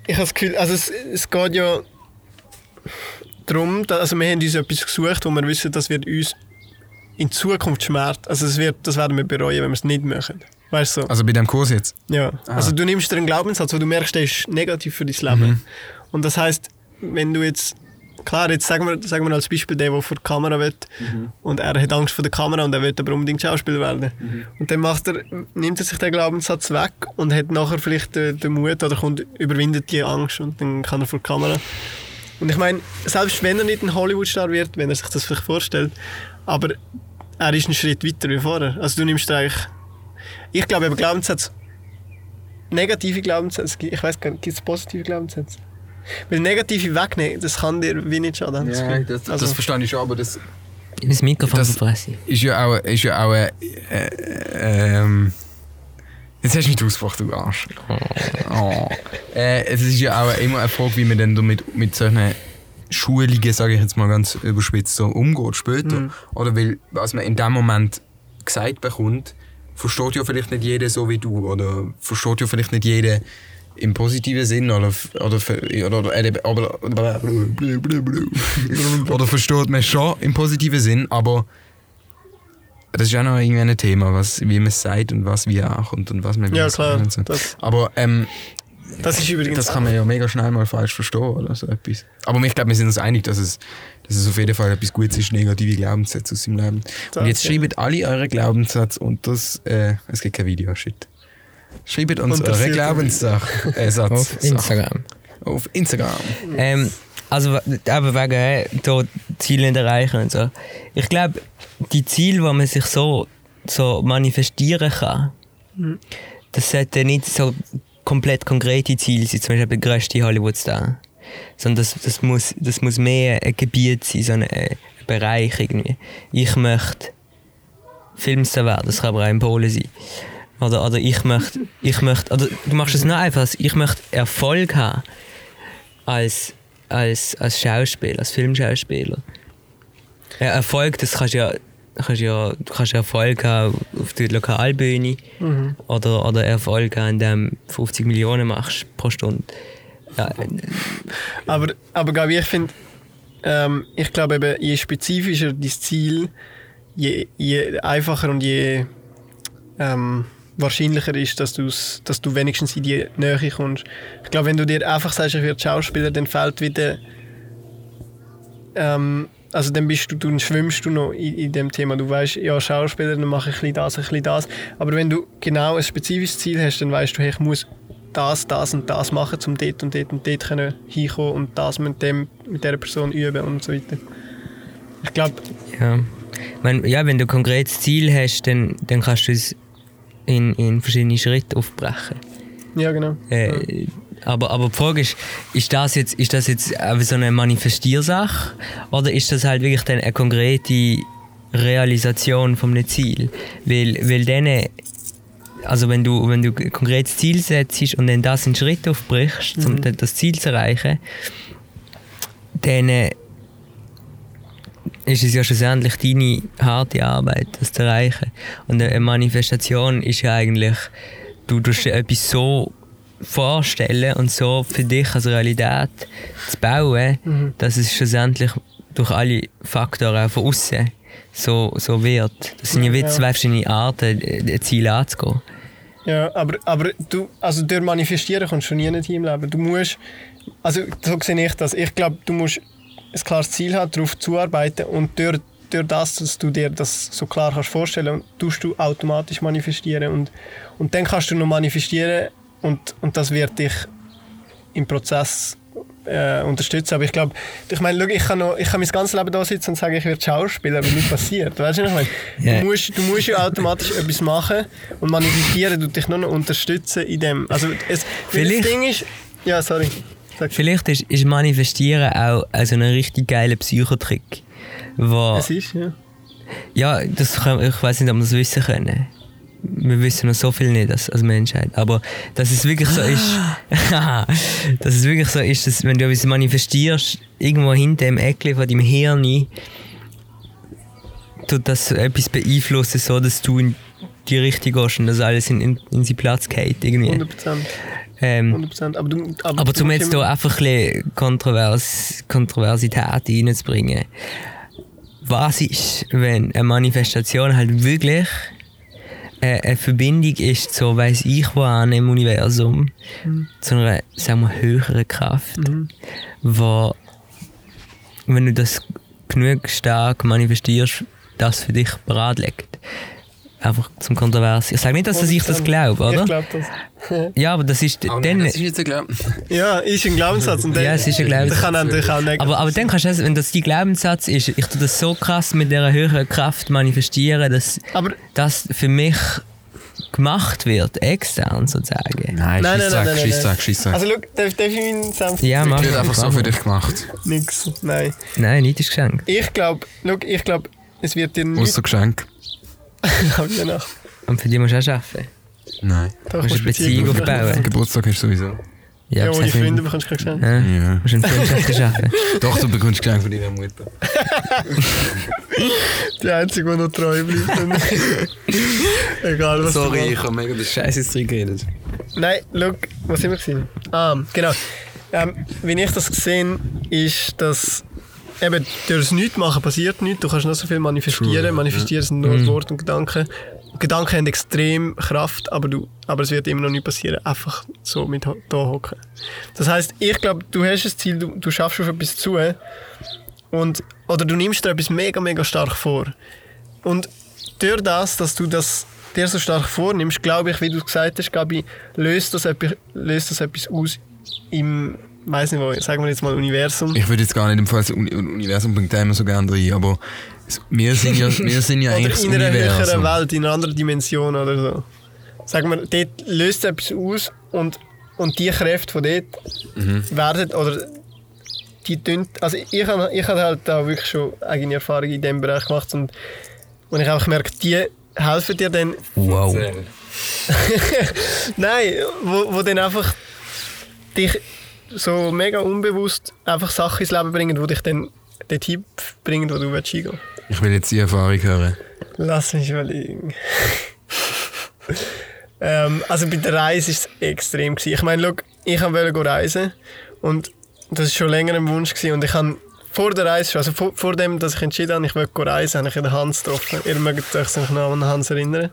ich habe das Gefühl, also es, es geht ja darum, da- also wir haben uns etwas gesucht, wo wir wissen, das wird uns in Zukunft schmerzen. Also es wird, das werden wir bereuen, wenn wir es nicht machen. Weißt du? So? Also bei dem Kurs jetzt. Ja. Also du nimmst dir einen Glaubenssatz, wo du merkst, der ist negativ für dein Leben. Und das heißt, wenn du jetzt Klar, jetzt sagen wir, sagen wir als Beispiel der, der vor der Kamera will und er hat Angst vor der Kamera und er will aber unbedingt Schauspieler werden. Und dann macht er, nimmt er sich den Glaubenssatz weg und hat nachher vielleicht den, den Mut oder kommt, überwindet die Angst und dann kann er vor der Kamera. Und ich meine, selbst wenn er nicht ein Hollywood-Star wird, wenn er sich das vielleicht vorstellt, aber er ist einen Schritt weiter wie vorher. Also du nimmst dir eigentlich, ich glaube eben Glaubenssätze, negative Glaubenssätze, ich weiß gar nicht, gibt es positive Glaubenssätze? Weil negative wegnehmen, das kann dir wie nicht schaden. das Ja, Gefühl. das, Also- das verstehe ich schon, aber das Das Mikrofon Das- verfressen. ist ja auch, ist ja auch äh, äh, ähm, Jetzt hast du mich ausgebracht, du Arsch. Oh. Äh, es ist ja auch immer eine Frage, wie man dann damit mit solchen Schulungen, sage ich jetzt mal ganz überspitzt, so umgeht später. Oder weil, was man in dem Moment gesagt bekommt, versteht ja vielleicht nicht jeder so wie du. Oder versteht ja vielleicht nicht jeder im positiven Sinn. Oder, oder, oder, oder, oder, oder, versteht man schon im positiven Sinn, aber das ist ja noch irgendwie ein Thema, was, wie man es sagt und was wie ankommt und was man wie Ja, klar. So. Aber ähm, das ist übrigens. das kann man ja mega schnell mal falsch verstehen oder so etwas. Aber ich glaube, wir sind uns einig, dass es, dass es auf jeden Fall etwas Gutes ist, negative Glaubenssätze aus seinem Leben. Und jetzt ja. schreibt alle eure Glaubenssätze und das, äh, es gibt kein Video, shit. Schreibt uns eure Glaubenssätze äh, Satz, Auf. Instagram. Auf Instagram. Ähm, also, aber wegen äh, da Ziele nicht erreichen und so. Ich glaube, die Ziele, wo man sich so, so manifestieren kann, das sollten nicht so komplett konkrete Ziele sein, zum Beispiel der grösste Hollywood-Star. Sondern das, das, muss, das muss mehr ein Gebiet sein, so ein, ein Bereich irgendwie. Ich möchte Filmstar werden, das kann aber auch in Polen sein. Oder, oder ich möchte, ich möchte, oder du machst es noch einfach, ich möchte Erfolg haben als, als, als Schauspieler, als Filmschauspieler. Ja, Erfolg, das kannst du ja, kannst ja, du kannst ja Erfolg haben auf der Lokalbühne oder, oder Erfolg haben, indem du 50 Millionen machst pro Stunde. Ja, Aber, aber Gabi, ich finde, ähm, ich glaube eben, je spezifischer dein Ziel, je, je einfacher und je ähm, wahrscheinlicher ist, dass, du's, dass du wenigstens in die Nähe kommst. Ich glaube, wenn du dir einfach sagst, ich werde Schauspieler, dann fällt wieder. Ähm, also dann bist du, dann schwimmst du noch in, in dem Thema. Du weißt, ja, Schauspieler, dann mache ich ein bisschen das, ein bisschen das. Aber wenn du genau ein spezifisches Ziel hast, dann weißt du, hey, ich muss das, das und das machen, um dort und dort und dort können hinkommen und das mit, dem, mit dieser Person üben und so weiter. Ich glaube, ja. Meine, ja, wenn du ein konkretes Ziel hast, dann, dann kannst du es in, in verschiedene Schritte aufbrechen. ja genau. Äh, aber, aber die Frage ist, ist das jetzt, ist das jetzt so eine Manifestiersache oder ist das halt wirklich dann eine konkrete Realisation von einem Ziel? Weil, weil dann, also wenn du, wenn du ein konkretes Ziel setzt und dann das in Schritt aufbrichst, um dann das Ziel zu erreichen, dann äh, ist es ja schlussendlich deine harte Arbeit, das zu erreichen. Und eine Manifestation ist ja eigentlich, du tust etwas so vorstellen und so für dich als Realität zu bauen, dass es schlussendlich durch alle Faktoren auch von außen so, so wird. Das sind ja Ja. zwei verschiedene Arten, ein Ziel anzugehen. Ja, aber, aber du, also durch Manifestieren kommst du nie nicht im Leben. Du musst, also so sehe ich das. Ich glaube, du musst ein klares Ziel haben, darauf zuarbeiten und durch, durch das, dass du dir das so klar kannst vorstellen, tust du automatisch manifestieren und, und dann kannst du noch manifestieren und, und das wird dich im Prozess äh, unterstützen. Aber ich glaube, ich meine, ich kann, noch, ich kann mein ganzes Leben da sitzen und sagen, ich werde Schauspieler, aber nicht passiert. Weißt du, was ich meine? Ja. Du, musst, du musst ja automatisch etwas machen und manifestieren tut dich nur noch unterstützen in dem. Also es, Vielleicht- das Ding ist, ja, sorry. Sag. Vielleicht ist, ist Manifestieren auch also ein richtig geiler Psychotrick. Wo, Es ist, ja. Ja, das ich weiß nicht, ob wir das wissen können. Wir wissen noch so viel nicht als, als Menschheit. Aber dass es wirklich so ist, dass es wirklich so ist, dass wenn du etwas manifestierst, irgendwo hinter dem Eckli von deinem Hirn, tut das etwas beeinflussen, so dass du in die Richtung gehst und dass alles in, in, in seinen Platz geht. Irgendwie. 100 Prozent. Ähm, 100%. Aber, du, aber, aber zum jetzt hier einfach ein bisschen Kontrovers Kontroversität reinzubringen. Was ist, wenn eine Manifestation halt wirklich eine Verbindung ist zu weiss ich wo an im Universum, zu einer sagen wir, höheren Kraft, wo wenn du das genug stark manifestierst, das für dich bereit legt. Einfach zum Kontrovers. Ich sage nicht, dass ich das glaube, oder? Ich glaube das. Ja, aber das ist Oh, dann. das ist jetzt ein Glaube. Ja, ist ein Glaubenssatz. Und der, Ja, es ist ein Glaubenssatz. Der kann natürlich auch negativ Aber, aber dann kannst du, das- wenn das dein Glaubenssatz ist, ich tue das so krass mit dieser höheren Kraft manifestieren, dass Aber das für mich gemacht wird, extern sozusagen. Nein, Nein, nein, Scheissdreck, nein, nein, Scheissdreck, Scheissdreck. Also, schau, darf, darf ich meinen Senf? Ja, mach wird einfach so für dich gemacht. Nix. Nein. Nein, nicht ist geschenkt. Ich glaube, ich glaube, es wird dir nicht. Außer Geschenk. je nach. Und für die musst du auch arbeiten. Nein. Da musst eine Beziehung aufbauen. Geburtstag hast du sowieso. Ja, Ja, ohne Freunde bekommst du kein Geschenk. Ja, Ja. musst eine Freundschaft arbeiten. Doch, du bekommst Geschenk von deiner Mutter. Die Einzige, die noch treu bleibt. Egal, was du Sorry, machst. ich habe mega das Scheiß jetzt drin geredet. Nein, schau, was sind wir gewesen? Ah, genau. Ähm, wie ich das gesehen ist, dass eben durch das Nichtmachen passiert nichts. Du kannst noch so viel manifestieren. True, manifestieren sind nur Worte und Gedanken. Gedanken haben extrem Kraft, aber, du, aber es wird immer noch nicht passieren. Einfach so mit da hocken. Das heißt, ich glaube, du hast ein Ziel, du, du schaffst auf etwas zu. Und, oder du nimmst dir etwas mega, mega stark vor. Und durch das, dass du das dir so stark vornimmst, glaube ich, wie du gesagt hast, ich, löst das, löst das etwas aus im, weiß nicht wo, sagen wir jetzt mal Universum. Ich würde jetzt gar nicht im Fall das Uni Universum bringt immer so gerne rein, aber wir sind ja, wir sind ja eigentlich in einer höheren. Welt, in einer anderen Dimension oder so. Sagen wir, dort löst etwas aus und, und die Kräfte von dort Mhm. werden, oder die tun, also ich habe ich habe halt da wirklich schon eigene Erfahrungen in diesem Bereich gemacht und, und ich habe auch gemerkt, die helfen dir dann Wow. Nein, wo, wo dann einfach dich so mega unbewusst einfach Sachen ins Leben bringen, die dich dann dorthin bringen, wo du willst hingehen Ich will jetzt die Erfahrung hören. Lass mich überlegen. ähm, also bei der Reise war es extrem. Gewesen. Ich meine, schau, ich wollte reisen und das war schon länger ein Wunsch gewesen. und ich habe vor der Reise, also vor, vor dem, dass ich entschieden habe, ich will reisen, habe ich den Hans getroffen. Ihr mögt euch noch an den Hans erinnern.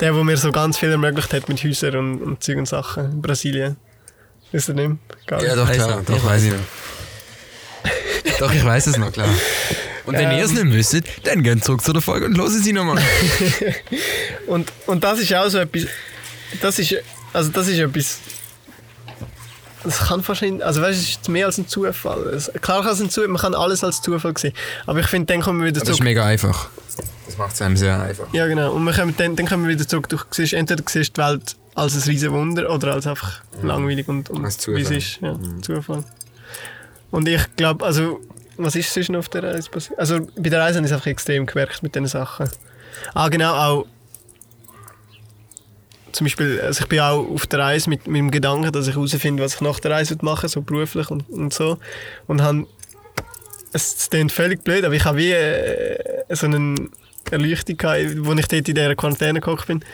Der, der mir so ganz viel ermöglicht hat mit Häusern und, und Zeug und Sachen in Brasilien. Ihr nicht mehr? Gar Ja, nicht. doch, Weiss klar. Doch, Ich weiß ich noch. Doch, ich weiß es noch, klar. Und wenn Ähm. ihr es nicht wisst, dann geht zurück zu der Folge und hören sie nochmal. Und, und das ist auch so etwas. Das ist, also das ist etwas. Das kann wahrscheinlich. Also, weißt du, es ist mehr als ein Zufall. Es, klar kann es ein Zufall, man kann alles als Zufall sehen. Aber ich finde, dann kommen wir wieder Das ist zurück. mega einfach. Das macht es einem sehr einfach. Ja, genau. Und wir kommen, dann, dann kommen wir wieder zurück. Du siehst, entweder du siehst die Welt als ein riesen Wunder oder als einfach langweilig und, und Als wie es ist. Ja, Zufall. Und ich glaube, also, was ist sonst noch auf der Reise passiert? Also, bei der Reise habe ich es einfach extrem gemerkt mit diesen Sachen. Ah, genau, auch. Zum Beispiel, also ich bin auch auf der Reise mit, mit dem Gedanken, dass ich herausfinde, was ich nach der Reise machen so beruflich und, und so. Und habe es klingt völlig blöd, aber ich habe wie äh, so eine Erleuchtung gehabt, wo ich dort in dieser Quarantäne gehockt bin.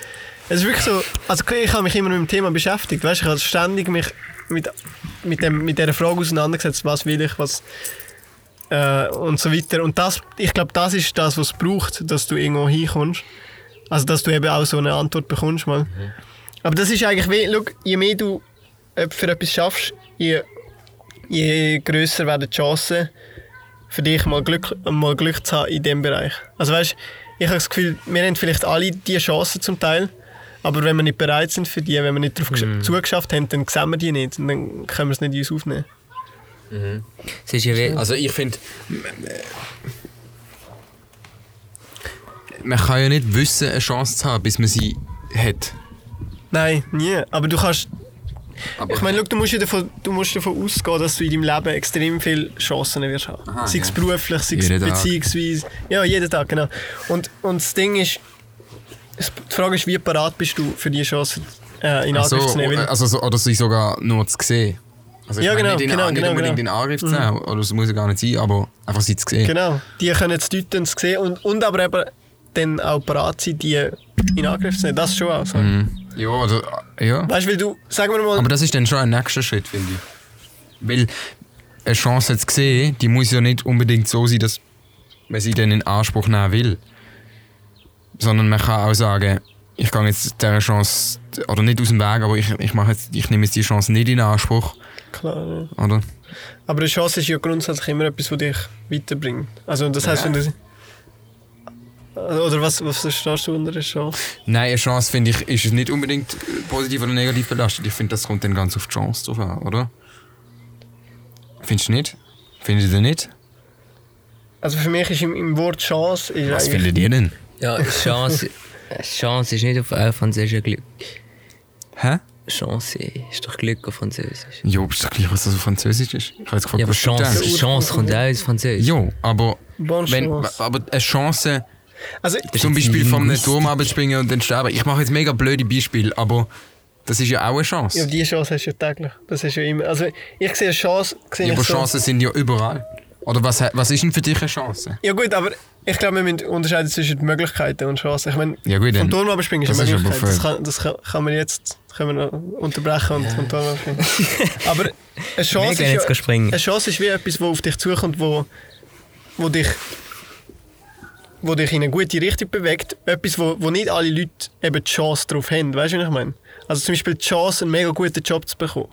Es ist wirklich so, also ich habe mich immer mit dem Thema beschäftigt, weißt, ich habe ständig mich mit, mit, dem, mit dieser Frage auseinandergesetzt, was will ich, was äh, und so weiter. Und das, ich glaube, das ist das, was es braucht, dass du irgendwo hinkommst. Also, dass du eben auch so eine Antwort bekommst mal. Aber das ist eigentlich wie, schau, je mehr du äh, für etwas schaffst, je, je grösser werden die Chancen, für dich mal Glück, mal Glück zu haben in diesem Bereich. Also weißt, ich habe das Gefühl, wir haben vielleicht alle diese Chancen zum Teil, aber wenn wir nicht bereit sind für die, wenn wir nicht darauf gesch- zugeschafft haben, dann sehen wir die nicht und dann können wir es nicht in uns aufnehmen. Es ist ja wie, Also ich finde, man kann ja nicht wissen, eine Chance zu haben, bis man sie hat. Nein, nie. Aber du kannst. Aber Ich meine, schau, du musst, ja davon, du musst davon ausgehen, dass du in deinem Leben extrem viele Chancen wirst haben. Aha, sei es ja. beruflich, sei es beziehungsweise. Ja, jeden Tag, genau. Und, und das Ding ist, die Frage ist, wie parat bist du für diese Chancen äh, in Ach so, Angriff zu nehmen? Also, so- oder sie sogar nur zu sehen. Also Ja, genau, nicht, in, genau, nicht genau, unbedingt genau. in Angriff zu nehmen, oder es muss ja gar nicht sein, aber einfach sie zu sehen. Genau, die können es deuten, es sehen und, und aber eben dann auch parat sein, die in Angriff zu nehmen. Das schon auch so. Mhm. Ja, oder, ja. Weißt du, du, sagen wir mal, Aber das ist dann schon ein nächster Schritt, finde ich. Weil eine Chance zu sehen, die muss ja nicht unbedingt so sein, dass man sie dann in Anspruch nehmen will. Sondern man kann auch sagen, ich gehe jetzt dieser Chance, oder nicht aus dem Weg, aber ich, ich, mache jetzt, ich nehme jetzt die Chance nicht in Anspruch, klar, ja. oder? aber eine Chance ist ja grundsätzlich immer etwas, was dich weiterbringt. Also das heißt, Ja. wenn du... Oder was, was verstehst du unter einer Chance? Nein, eine Chance, finde ich, ist nicht unbedingt positiv oder negativ belastet. Ich finde, das kommt dann ganz auf die Chance drauf an, oder? Findest du nicht? Findet ihr nicht? Also für mich ist im, im Wort Chance... Was findet ihr denn? Ja, Chance, Chance ist nicht auf äh, Französisch Glück. Hä? Chance ist doch Glück auf Französisch. Jo, ist doch gleich, was das auf Französisch ist. Ich habe jetzt gefragt, Ja, aber was du Chance, denkst. Chance kommt auch aus Französisch. Jo, aber, Bonne wenn, Chance. aber eine Chance, Also, zum Beispiel vom Linguistik. Turm abzuspringen und dann sterben. Ich mache jetzt mega blöde Beispiele, aber das ist ja auch eine Chance. ja, die Chance hast du ja täglich. Das ist ja immer. Also, ich sehe eine Chance. Sehe Ja, ich aber so. Chancen sind ja überall. Oder was, was ist denn für dich eine Chance? Ja, gut, aber ich glaube, wir müssen unterscheiden zwischen Möglichkeiten und Chancen. Ich meine, Ja, gut, vom Turm abspringen ist das eine Möglichkeit. Das, kann, das kann, kann man jetzt das können wir noch unterbrechen und vom Turm abspringen. aber eine Chance, ist, springen. ja, eine Chance ist wie etwas, wo auf dich zukommt, wo, wo dich wo dich in eine gute Richtung bewegt. Etwas, wo, wo nicht alle Leute eben die Chance darauf haben. Weißt du, was ich meine? Also zum Beispiel die Chance, einen mega guten Job zu bekommen.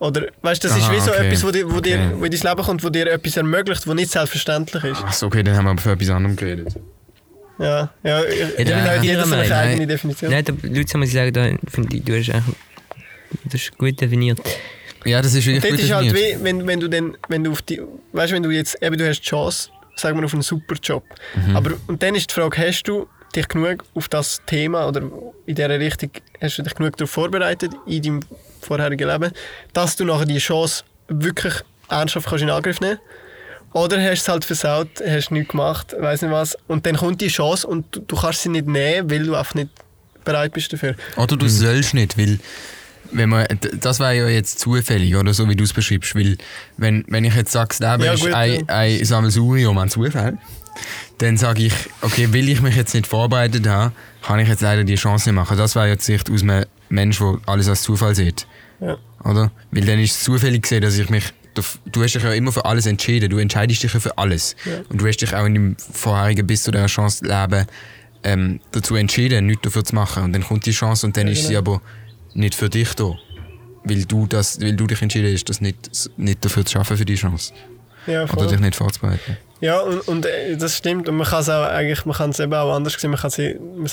Oder, weißt du, das ist Aha, wie so okay. etwas, wo, dir, wo, dir, Okay. wo in dein Leben kommt, wo dir etwas ermöglicht, wo nicht selbstverständlich ist. Achso, okay, dann haben wir aber für etwas anderem geredet. Ja, ja, ich, auch ich jeder so ihrer eine eigene Definition. Nein, da, Lucia muss ich sagen, da finde ich, du hast eigentlich das ist gut definiert. Ja, das ist wirklich Dort gut ist halt definiert. wie, wenn, wenn du dann, wenn du auf die, weißt du, wenn du jetzt, eben du hast die Chance, sagen wir auf einen super Job. Mhm. Aber, und dann ist die Frage, hast du dich genug auf das Thema oder in dieser Richtung, hast du dich genug darauf vorbereitet in deinem vorherigen Leben, dass du nachher die Chance wirklich ernsthaft kannst in Angriff nehmen Oder hast du es halt versaut, hast nichts gemacht, weiß nicht was, und dann kommt die Chance und du, du kannst sie nicht nehmen, weil du einfach nicht bereit bist dafür. Oder du sollst nicht, weil wenn man, das wäre ja jetzt zufällig, oder so wie du es beschreibst. Weil, wenn, wenn ich jetzt sage, das Leben Ja, ist gut, ein, ja. ein Sammelsurium an Zufall, dann sage ich, okay, weil ich mich jetzt nicht vorbereitet habe, kann ich jetzt leider die Chance nicht machen. Das wäre jetzt Sicht aus einem Mensch, der alles als Zufall sieht. Ja. Oder? Weil dann ist es zufällig gesehen, dass ich mich. Du hast dich ja immer für alles entschieden. Du entscheidest dich ja für alles. Ja. Und du hast dich auch in deinem vorherigen bis zu dieser Chance Leben ähm, dazu entschieden, nichts dafür zu machen. Und dann kommt die Chance und dann Ja, ist sie genau. aber nicht für dich da. Weil du, das, weil du dich entschieden hast, das nicht, nicht dafür zu schaffen für die Chance. Ja, Oder dich nicht vorzubereiten. Ja, und, und äh, das stimmt. Und man kann es auch eigentlich, man kann es eben auch anders sehen. Man kann, sie, man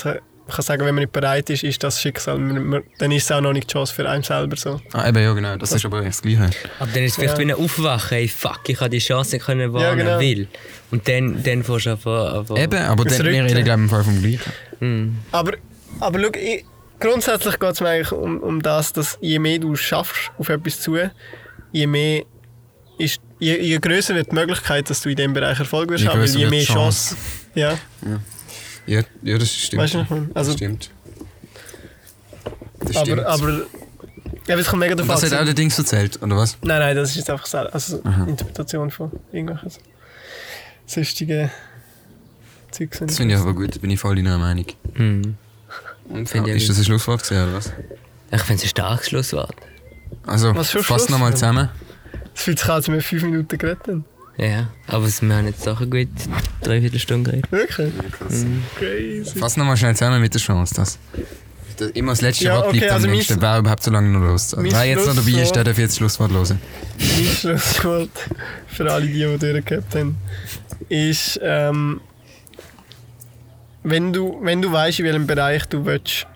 man kann sagen, wenn man nicht bereit ist, ist das Schicksal. Man, dann ist es auch noch nicht die Chance für einen selber so. Ah, eben, ja, genau. Das ist aber das Gleiche. Aber dann ist es vielleicht Ja. wie ein Aufwachen, hey, fuck, ich habe die Chance können, die Ja, ich genau. will. Und dann, dann fährst du einfach... Eben, aber Das dann, wir reden, glaube ich, im Fall vom Gleichen. Mm. Aber, aber schau, ich, grundsätzlich geht es mir eigentlich um, um das, dass je mehr du schaffst auf etwas zu, je mehr ist, je, je größer wird die Möglichkeit, dass du in diesem Bereich Erfolg wirst Je haben, je mehr die Chance. Ja, Ja, ja, das stimmt. weißt du, was ich meine? also, das stimmt. Das aber, stimmt. aber, ja, es kommt mega davon das hat auch der Dings erzählt, oder was? Nein, nein, das ist jetzt einfach also Interpretation von irgendwelchen sonstigen Zeugs. Das finde ich aber gut, da bin ich voll deiner Meinung. Mm. Und Finde ich ist das ein Schlusswort gewesen, oder was? Ich finde es ein starkes Schlusswort. Also, fass nochmal zusammen. Es fühlt sich an, als wir fünf Minuten geredet haben. Ja, aber es- wir haben jetzt doch eine gute Dreiviertelstunde geredet. Wirklich? Crazy. Fass nochmal schnell zusammen mit der Chance, dass das immer das letzte Ja, Wort bleibt okay, am also. Schlu- Wer überhaupt so lange noch los? Wer jetzt noch dabei ist, der darf jetzt das Schlusswort hören. Mein Schlusswort für alle, die, die durchgehabt haben, ist, ähm, wenn du, wenn du weißt, in welchem Bereich du willst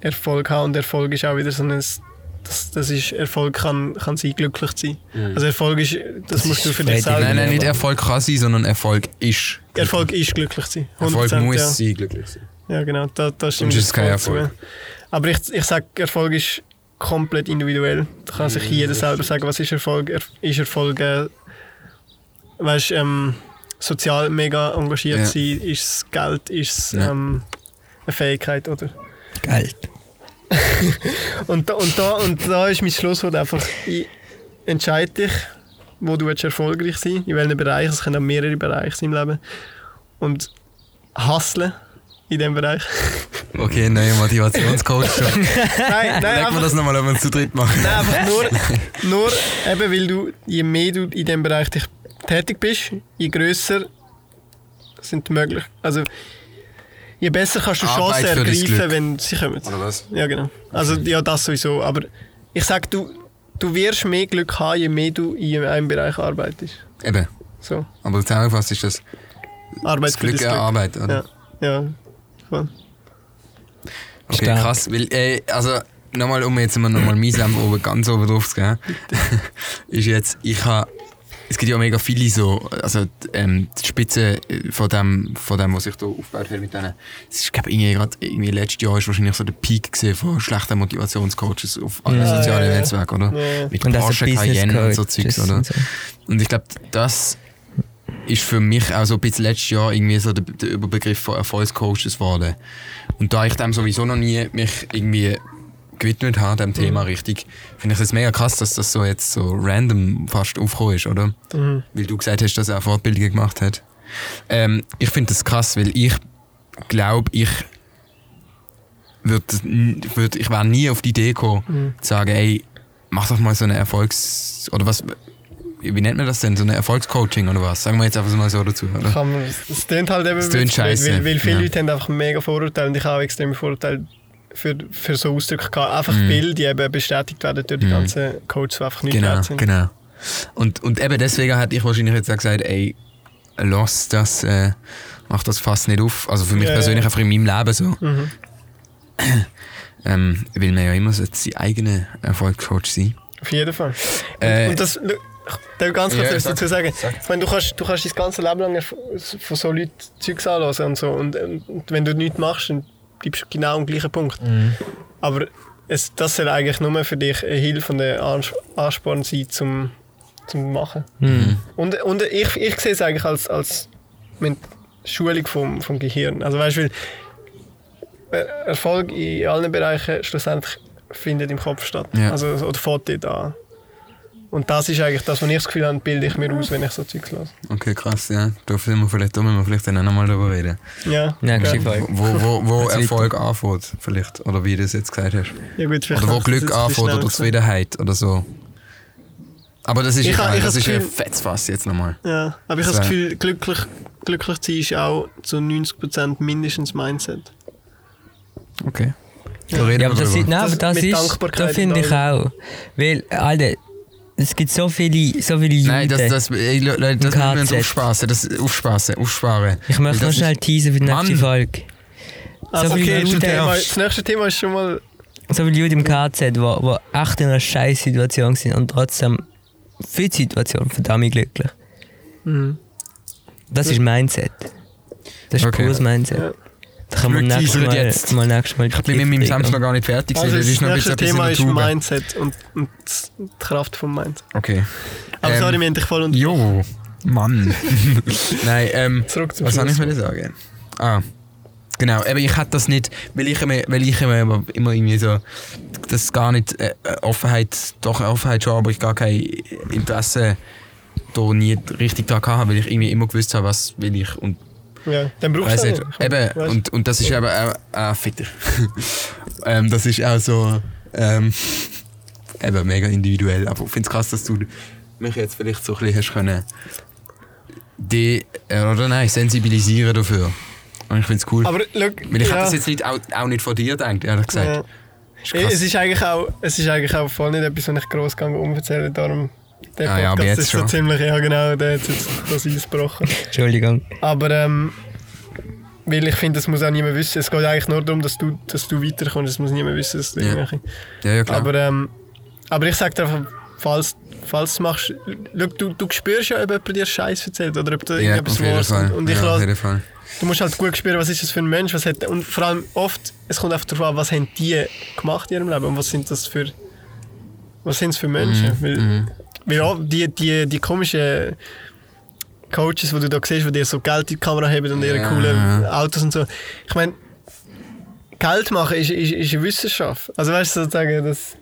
Erfolg haben und Erfolg ist auch wieder so ein das, das ist, Erfolg kann, kann sein, glücklich sein. Also Erfolg ist, das, musst du für dich selber Nein, nein, nicht. Erfolg kann sein, sondern Erfolg ist. Erfolg ist glücklich zu sein. Erfolg 100%, muss ja. sein, glücklich sein. Ja, genau, da, da stimmt Sonst ist es kein voll zu. Erfolg. Aber ich, ich sage, Erfolg ist komplett individuell. Da kann sich jeder selber sagen, was ist Erfolg. Er, ist Erfolg, äh, weißt, ähm, sozial mega engagiert Ja. sein, ist es Geld, ist es Ja. ähm, eine Fähigkeit, oder? Geld. Und da, und, da, und da ist mein Schlusswort einfach, ich entscheide dich, wo du willst erfolgreich sein in welchem Bereich, es können auch mehrere Bereiche sein im Leben. Und hustlen in diesem Bereich. Okay, neuer Motivationscoach schon. nein, nein, Leg mir einfach, das nochmal, wenn wir es zu dritt machen. nein, einfach nur, nur eben, weil du, je mehr du in diesem Bereich dich tätig bist, je grösser sind die möglich, also je besser kannst du Arbeit Chancen ergreifen, Glück. wenn sie kommen. Oder was? Ja, genau. Also, ja, das sowieso. Aber ich sag, du, du wirst mehr Glück haben, je mehr du in einem Bereich arbeitest. Eben. So. Aber zusammengefasst ist das Arbeit das Glück das erarbeitet, oder? Ja. Ja. Voll. Okay, Stark. krass. Weil, äh, also, nochmal, um jetzt mal nochmal mein Senf oben ganz oben drauf zu gehen, ist jetzt, ich habe es gibt ja auch mega viele so, also ähm, die Spitze von dem, von dem, was sich da aufgebaut hat mit denen, es ist, glaube irgendwie gerade irgendwie letztes Jahr ist wahrscheinlich so der Peak gesehen von schlechten Motivationscoaches auf allen Ja, sozialen ja, ja. Netzwerken, oder? Ja. Mit Und Porsche Cayenne und so Zeugs, oder? und so. Und ich glaube, das ist für mich auch so ein bisschen letztes Jahr irgendwie so der, der Überbegriff von Erfolgscoaches geworden. Und da ich dem sowieso noch nie mich irgendwie gewidmet habe, dem Thema richtig, finde ich es mega krass, dass das so jetzt so random fast aufgekommen ist, oder? Mhm. Weil du gesagt hast, dass er auch Fortbildungen gemacht hat. Ähm, ich finde das krass, weil ich glaube, ich würde, würd, ich wäre nie auf die Idee gekommen, Mhm. zu sagen, ey, mach doch mal so eine Erfolgs... Oder was... Wie nennt man das denn? So eine Erfolgscoaching oder was? Sagen wir jetzt einfach mal so dazu, oder? Kann man, es tönt halt eben Es tönt scheisse, Weil, weil viele ja. Leute haben einfach mega Vorurteile und ich habe auch extreme Vorurteile für, für so Ausdrücke gehabt. Einfach Mhm. Bilder, die eben bestätigt werden durch die ganzen Coaches, die einfach nicht Genau, wert sind. genau. Und, und eben deswegen hätte ich wahrscheinlich jetzt auch gesagt, ey, lass das, äh, mach das fast nicht auf. Also für mich Ja, persönlich einfach in meinem Leben so. Mhm. Ähm, weil man ja immer so sein eigener Erfolgscoach sein. Auf jeden Fall. Und, Äh, und das, ich darf ganz kurz Ja, sag. dazu sagen. Sag. Ich meine, du kannst, du kannst dein ganze Leben lang von so Leuten Zeugs anhören und so. Und, und wenn du nichts machst, dann bleibst genau am gleichen Punkt. Aber es, das soll eigentlich nur für dich eine Hilfe und ein Ans- Ansporn sein, zum, zum machen. Und, und ich, ich sehe es eigentlich als, als Schulung vom, vom Gehirn. Also weißt du, äh, Erfolg in allen Bereichen schlussendlich findet im Kopf statt. Ja. Also, oder fängt dort an. Und das ist eigentlich das, was ich das Gefühl habe, bilde ich mir aus, wenn ich so Zeugs höre. Okay, krass, ja. Da müssen wir vielleicht, da müssen wir vielleicht dann auch nochmal darüber reden. Ja, ja. Folge. Wo, wo, wo Erfolg anfängt, vielleicht. Oder wie du es jetzt gesagt hast. ja gut, vielleicht Oder wo Glück ein anfängt oder Zufriedenheit oder so. Aber das ist, Ich ha- ich das ist ein Gefühl- fettes Fass jetzt nochmal. Ja, aber ich habe das Gefühl, glücklich, glücklich zu sein ist auch zu 90% mindestens Mindset. Okay. Da reden Ja, aber wir das, nein, aber Das das ist, Dankbarkeit das finde ich auch. Weil, Alter, es gibt so viele, so viele Leute. Nein, das, das, ey, Leute, das müssen wir uns KZ. aufspassen, das aufspassen, aufsparen. ich möchte noch schnell teasen für die nächste Mann. Folge. Also So viele okay, das, Leute- Thema, das nächste Thema ist schon mal... So viele Leute im KZ, die wo, wo echt in einer scheiß Situation sind und trotzdem für die Situation verdammt glücklich. Mhm. Das ist Mindset. Das ist Okay. pures Mindset. Ja. Da kann man nächstes Mal, jetzt. mal nächstes Mal Ich bin mit meinem Samstag noch gar nicht fertig, Also das das ist noch nächste Thema ist. Mindset und, und die Kraft vom Mindset. Okay. Aber Ähm, sorry, wir haben dich voll unter... Jo, Mann. Nein, ähm, Zurück zum was soll ich mir sagen? Ah, genau, aber ich hätte das nicht, weil ich immer, weil ich immer, immer, immer irgendwie so, das gar nicht, äh, Offenheit, doch Offenheit schon, aber ich gar kein Interesse da nie richtig daran habe, weil ich irgendwie immer gewusst habe, was will ich und Ja, dann brauchst du nicht. Eben, Weißt- und, und das ist eben auch, auch fitter. ähm, das ist auch so, ähm, eben mega individuell. Aber ich finde es krass, dass du mich jetzt vielleicht so ein bisschen hast können, die, äh, oder nein, sensibilisieren dafür. Und ich finde es cool. Aber look, Weil ich ja, hätte das jetzt nicht, auch, auch nicht von dir gedacht, ehrlich gesagt. ja. Ist. Es ist eigentlich auch, es ist eigentlich auch voll nicht etwas, was ich gross gegangen umzähle. Darum, der Ah ja, aber jetzt ist so schon. ziemlich, ja genau, der hat jetzt das eingebrochen. Entschuldigung. Aber ähm, weil ich finde, das muss auch niemand wissen. Es geht eigentlich nur darum, dass du, dass du weiterkommst. Es muss niemand wissen, dass du Ja. irgendwelche... ja, ja, klar. Aber, ähm, aber ich sage dir einfach, falls, falls du machst, schau, du, du spürst ja, ob jemand dir Scheiß erzählt oder ob du ja, irgendetwas warst. Und, ich ja, auf lass, jeden Fall. du musst halt gut spüren, was ist das für ein Mensch, was hat, und vor allem oft, es kommt einfach darauf an, was haben die gemacht in ihrem Leben und was sind das für, was sind es für Menschen. weil, Mhm. Weil auch die, die, die komischen Coaches, die du da siehst, die dir so Geld in die Kamera haben und ihre Ja. coolen Autos und so. Ich meine, Geld machen ist, ist, ist eine Wissenschaft. Also weißt du sozusagen, das.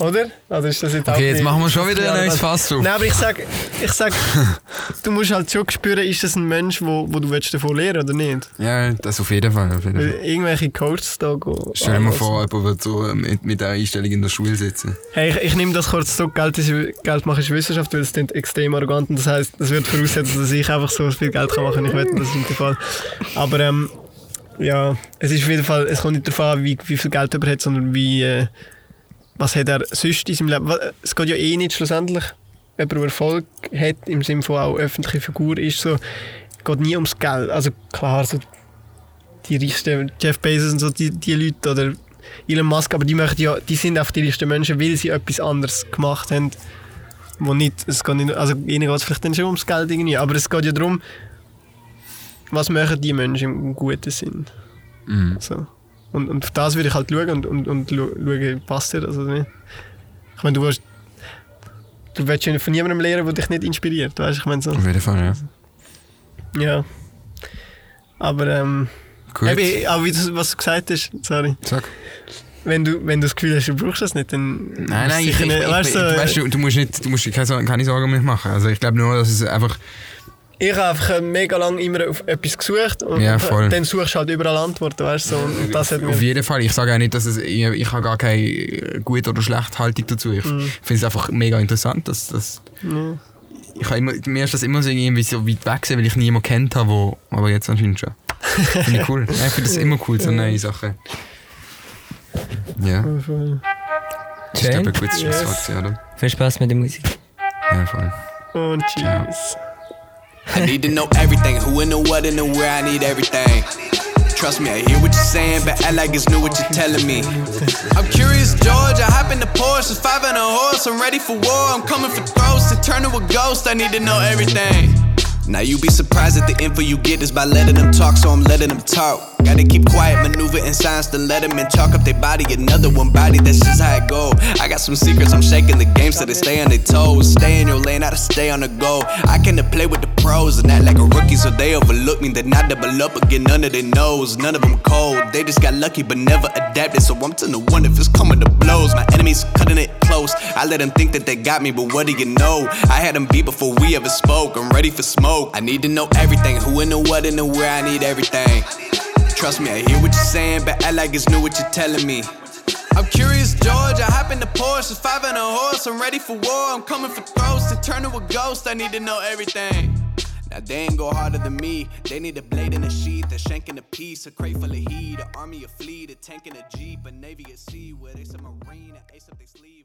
Oder? Also ist das jetzt Okay, jetzt machen wir schon wieder ein neues Fass auf. Nein, aber ich sag, ich sag du musst halt schon spüren, ist das ein Mensch, wo, wo du willst davon lernen oder nicht? Ja, das auf jeden Fall. Auf jeden Fall. irgendwelche Coaches da gehen. Stell dir mal anlassen. vor, jemand wird so mit, mit der Einstellung in der Schule sitzen. Hey, ich, ich nehme das kurz zurück. Geld, ist, Geld machen ist Wissenschaft, weil es klingt extrem arrogant und das heisst, das wird voraussetzen, dass ich einfach so viel Geld kann machen kann. Ich wette, das ist nicht der Fall. Aber ähm, ja, es ist auf jeden Fall, es kommt nicht darauf an, wie, wie viel Geld er hat, sondern wie, äh, was hat er sonst in seinem Leben. Es geht ja eh nicht schlussendlich, jemand, der Erfolg hat, im Sinne von auch öffentliche Figur ist, so, geht nie ums Geld. Also klar, so die reichsten Jeff Bezos und so, die, die Leute oder Elon Musk, aber die, machen ja, die sind auch die reichsten Menschen, weil sie etwas anderes gemacht haben wo nicht, es geht nicht, also ihnen geht es vielleicht dann schon ums Geld irgendwie, aber es geht ja darum, was machen die Menschen im guten Sinn. Mhm. So. Und, und auf das würde ich halt schauen und, und, und schauen, passt dir das oder nicht. Ich meine, du willst, du willst ja von niemandem lernen, der dich nicht inspiriert, weißt du? Ich meine so, Auf jeden Fall, ja. ja. Aber ähm, Gut. eben, auch wie du, was du gesagt hast, sorry, Sag. wenn du, wenn du das Gefühl hast, du brauchst das nicht, dann Nein, nein, ich, sicher ich, ich, nicht, weißt ich, du, du, weißt, du, du musst nicht, du musst keine, Sorgen- keine Sorgen mehr machen. Also ich glaube nur, dass es einfach, Ich habe einfach mega lange immer auf etwas gesucht und Ja, voll. dann suchst du halt überall Antworten, weißt du, so, und das hat mir... auf jeden Fall, ich sage auch nicht, dass es, ich, ich habe gar keine gute oder schlechte Haltung dazu. Ich finde es einfach mega interessant, dass, dass Ja. ich habe immer, mir ist das immer so irgendwie so weit weg gewesen, weil ich niemanden kennt habe, wo, aber jetzt anscheinend schon. Finde ich cool. Ja, ich finde das immer cool, so neue Sachen. Ja, das ist ein gutes Yes. Schlusswort, oder? Viel Spaß mit der Musik. Ja, voll. Und tschüss. I need to know everything, who and the what and the where, I need everything. Trust me, I hear what you're saying, but act like it's new what you're telling me. I'm curious, George, I hop in the Porsche, it's five and a horse, I'm ready for war, I'm coming for throats, to turn to a ghost, I need to know everything. Now you be surprised at the info you get is by letting them talk, so I'm letting them talk. Gotta keep quiet, maneuver in silence to let them in, talk up their body, another one body, that's just how it go. I got some secrets, I'm shaking the game so they stay on their toes. Stay in your lane, I to stay on the go. I can to play with the pros and act like a rookie, so they overlook me. Then I double up again, none of their nose. none of them cold. They just got lucky but never adapted, so I'm to the one if it's coming to blows. My enemies cutting it close. I let them think that they got me, but what do you know? I had them beat before we ever spoke. I'm ready for smoke. I need to know everything, who and the what and the where. I need everything. Trust me, I hear what you're saying, but act like it's new what you're telling me. I'm curious, George. I hop in the Porsche, it's five and a horse. I'm ready for war. I'm coming for throats to turn to a ghost. I need to know everything. Now they ain't go harder than me. They need a blade in a sheath, a shank in a piece, a crate full of heat, an army of fleet, a tank in a jeep, a navy at sea with a submarine, an ace up their sleeve,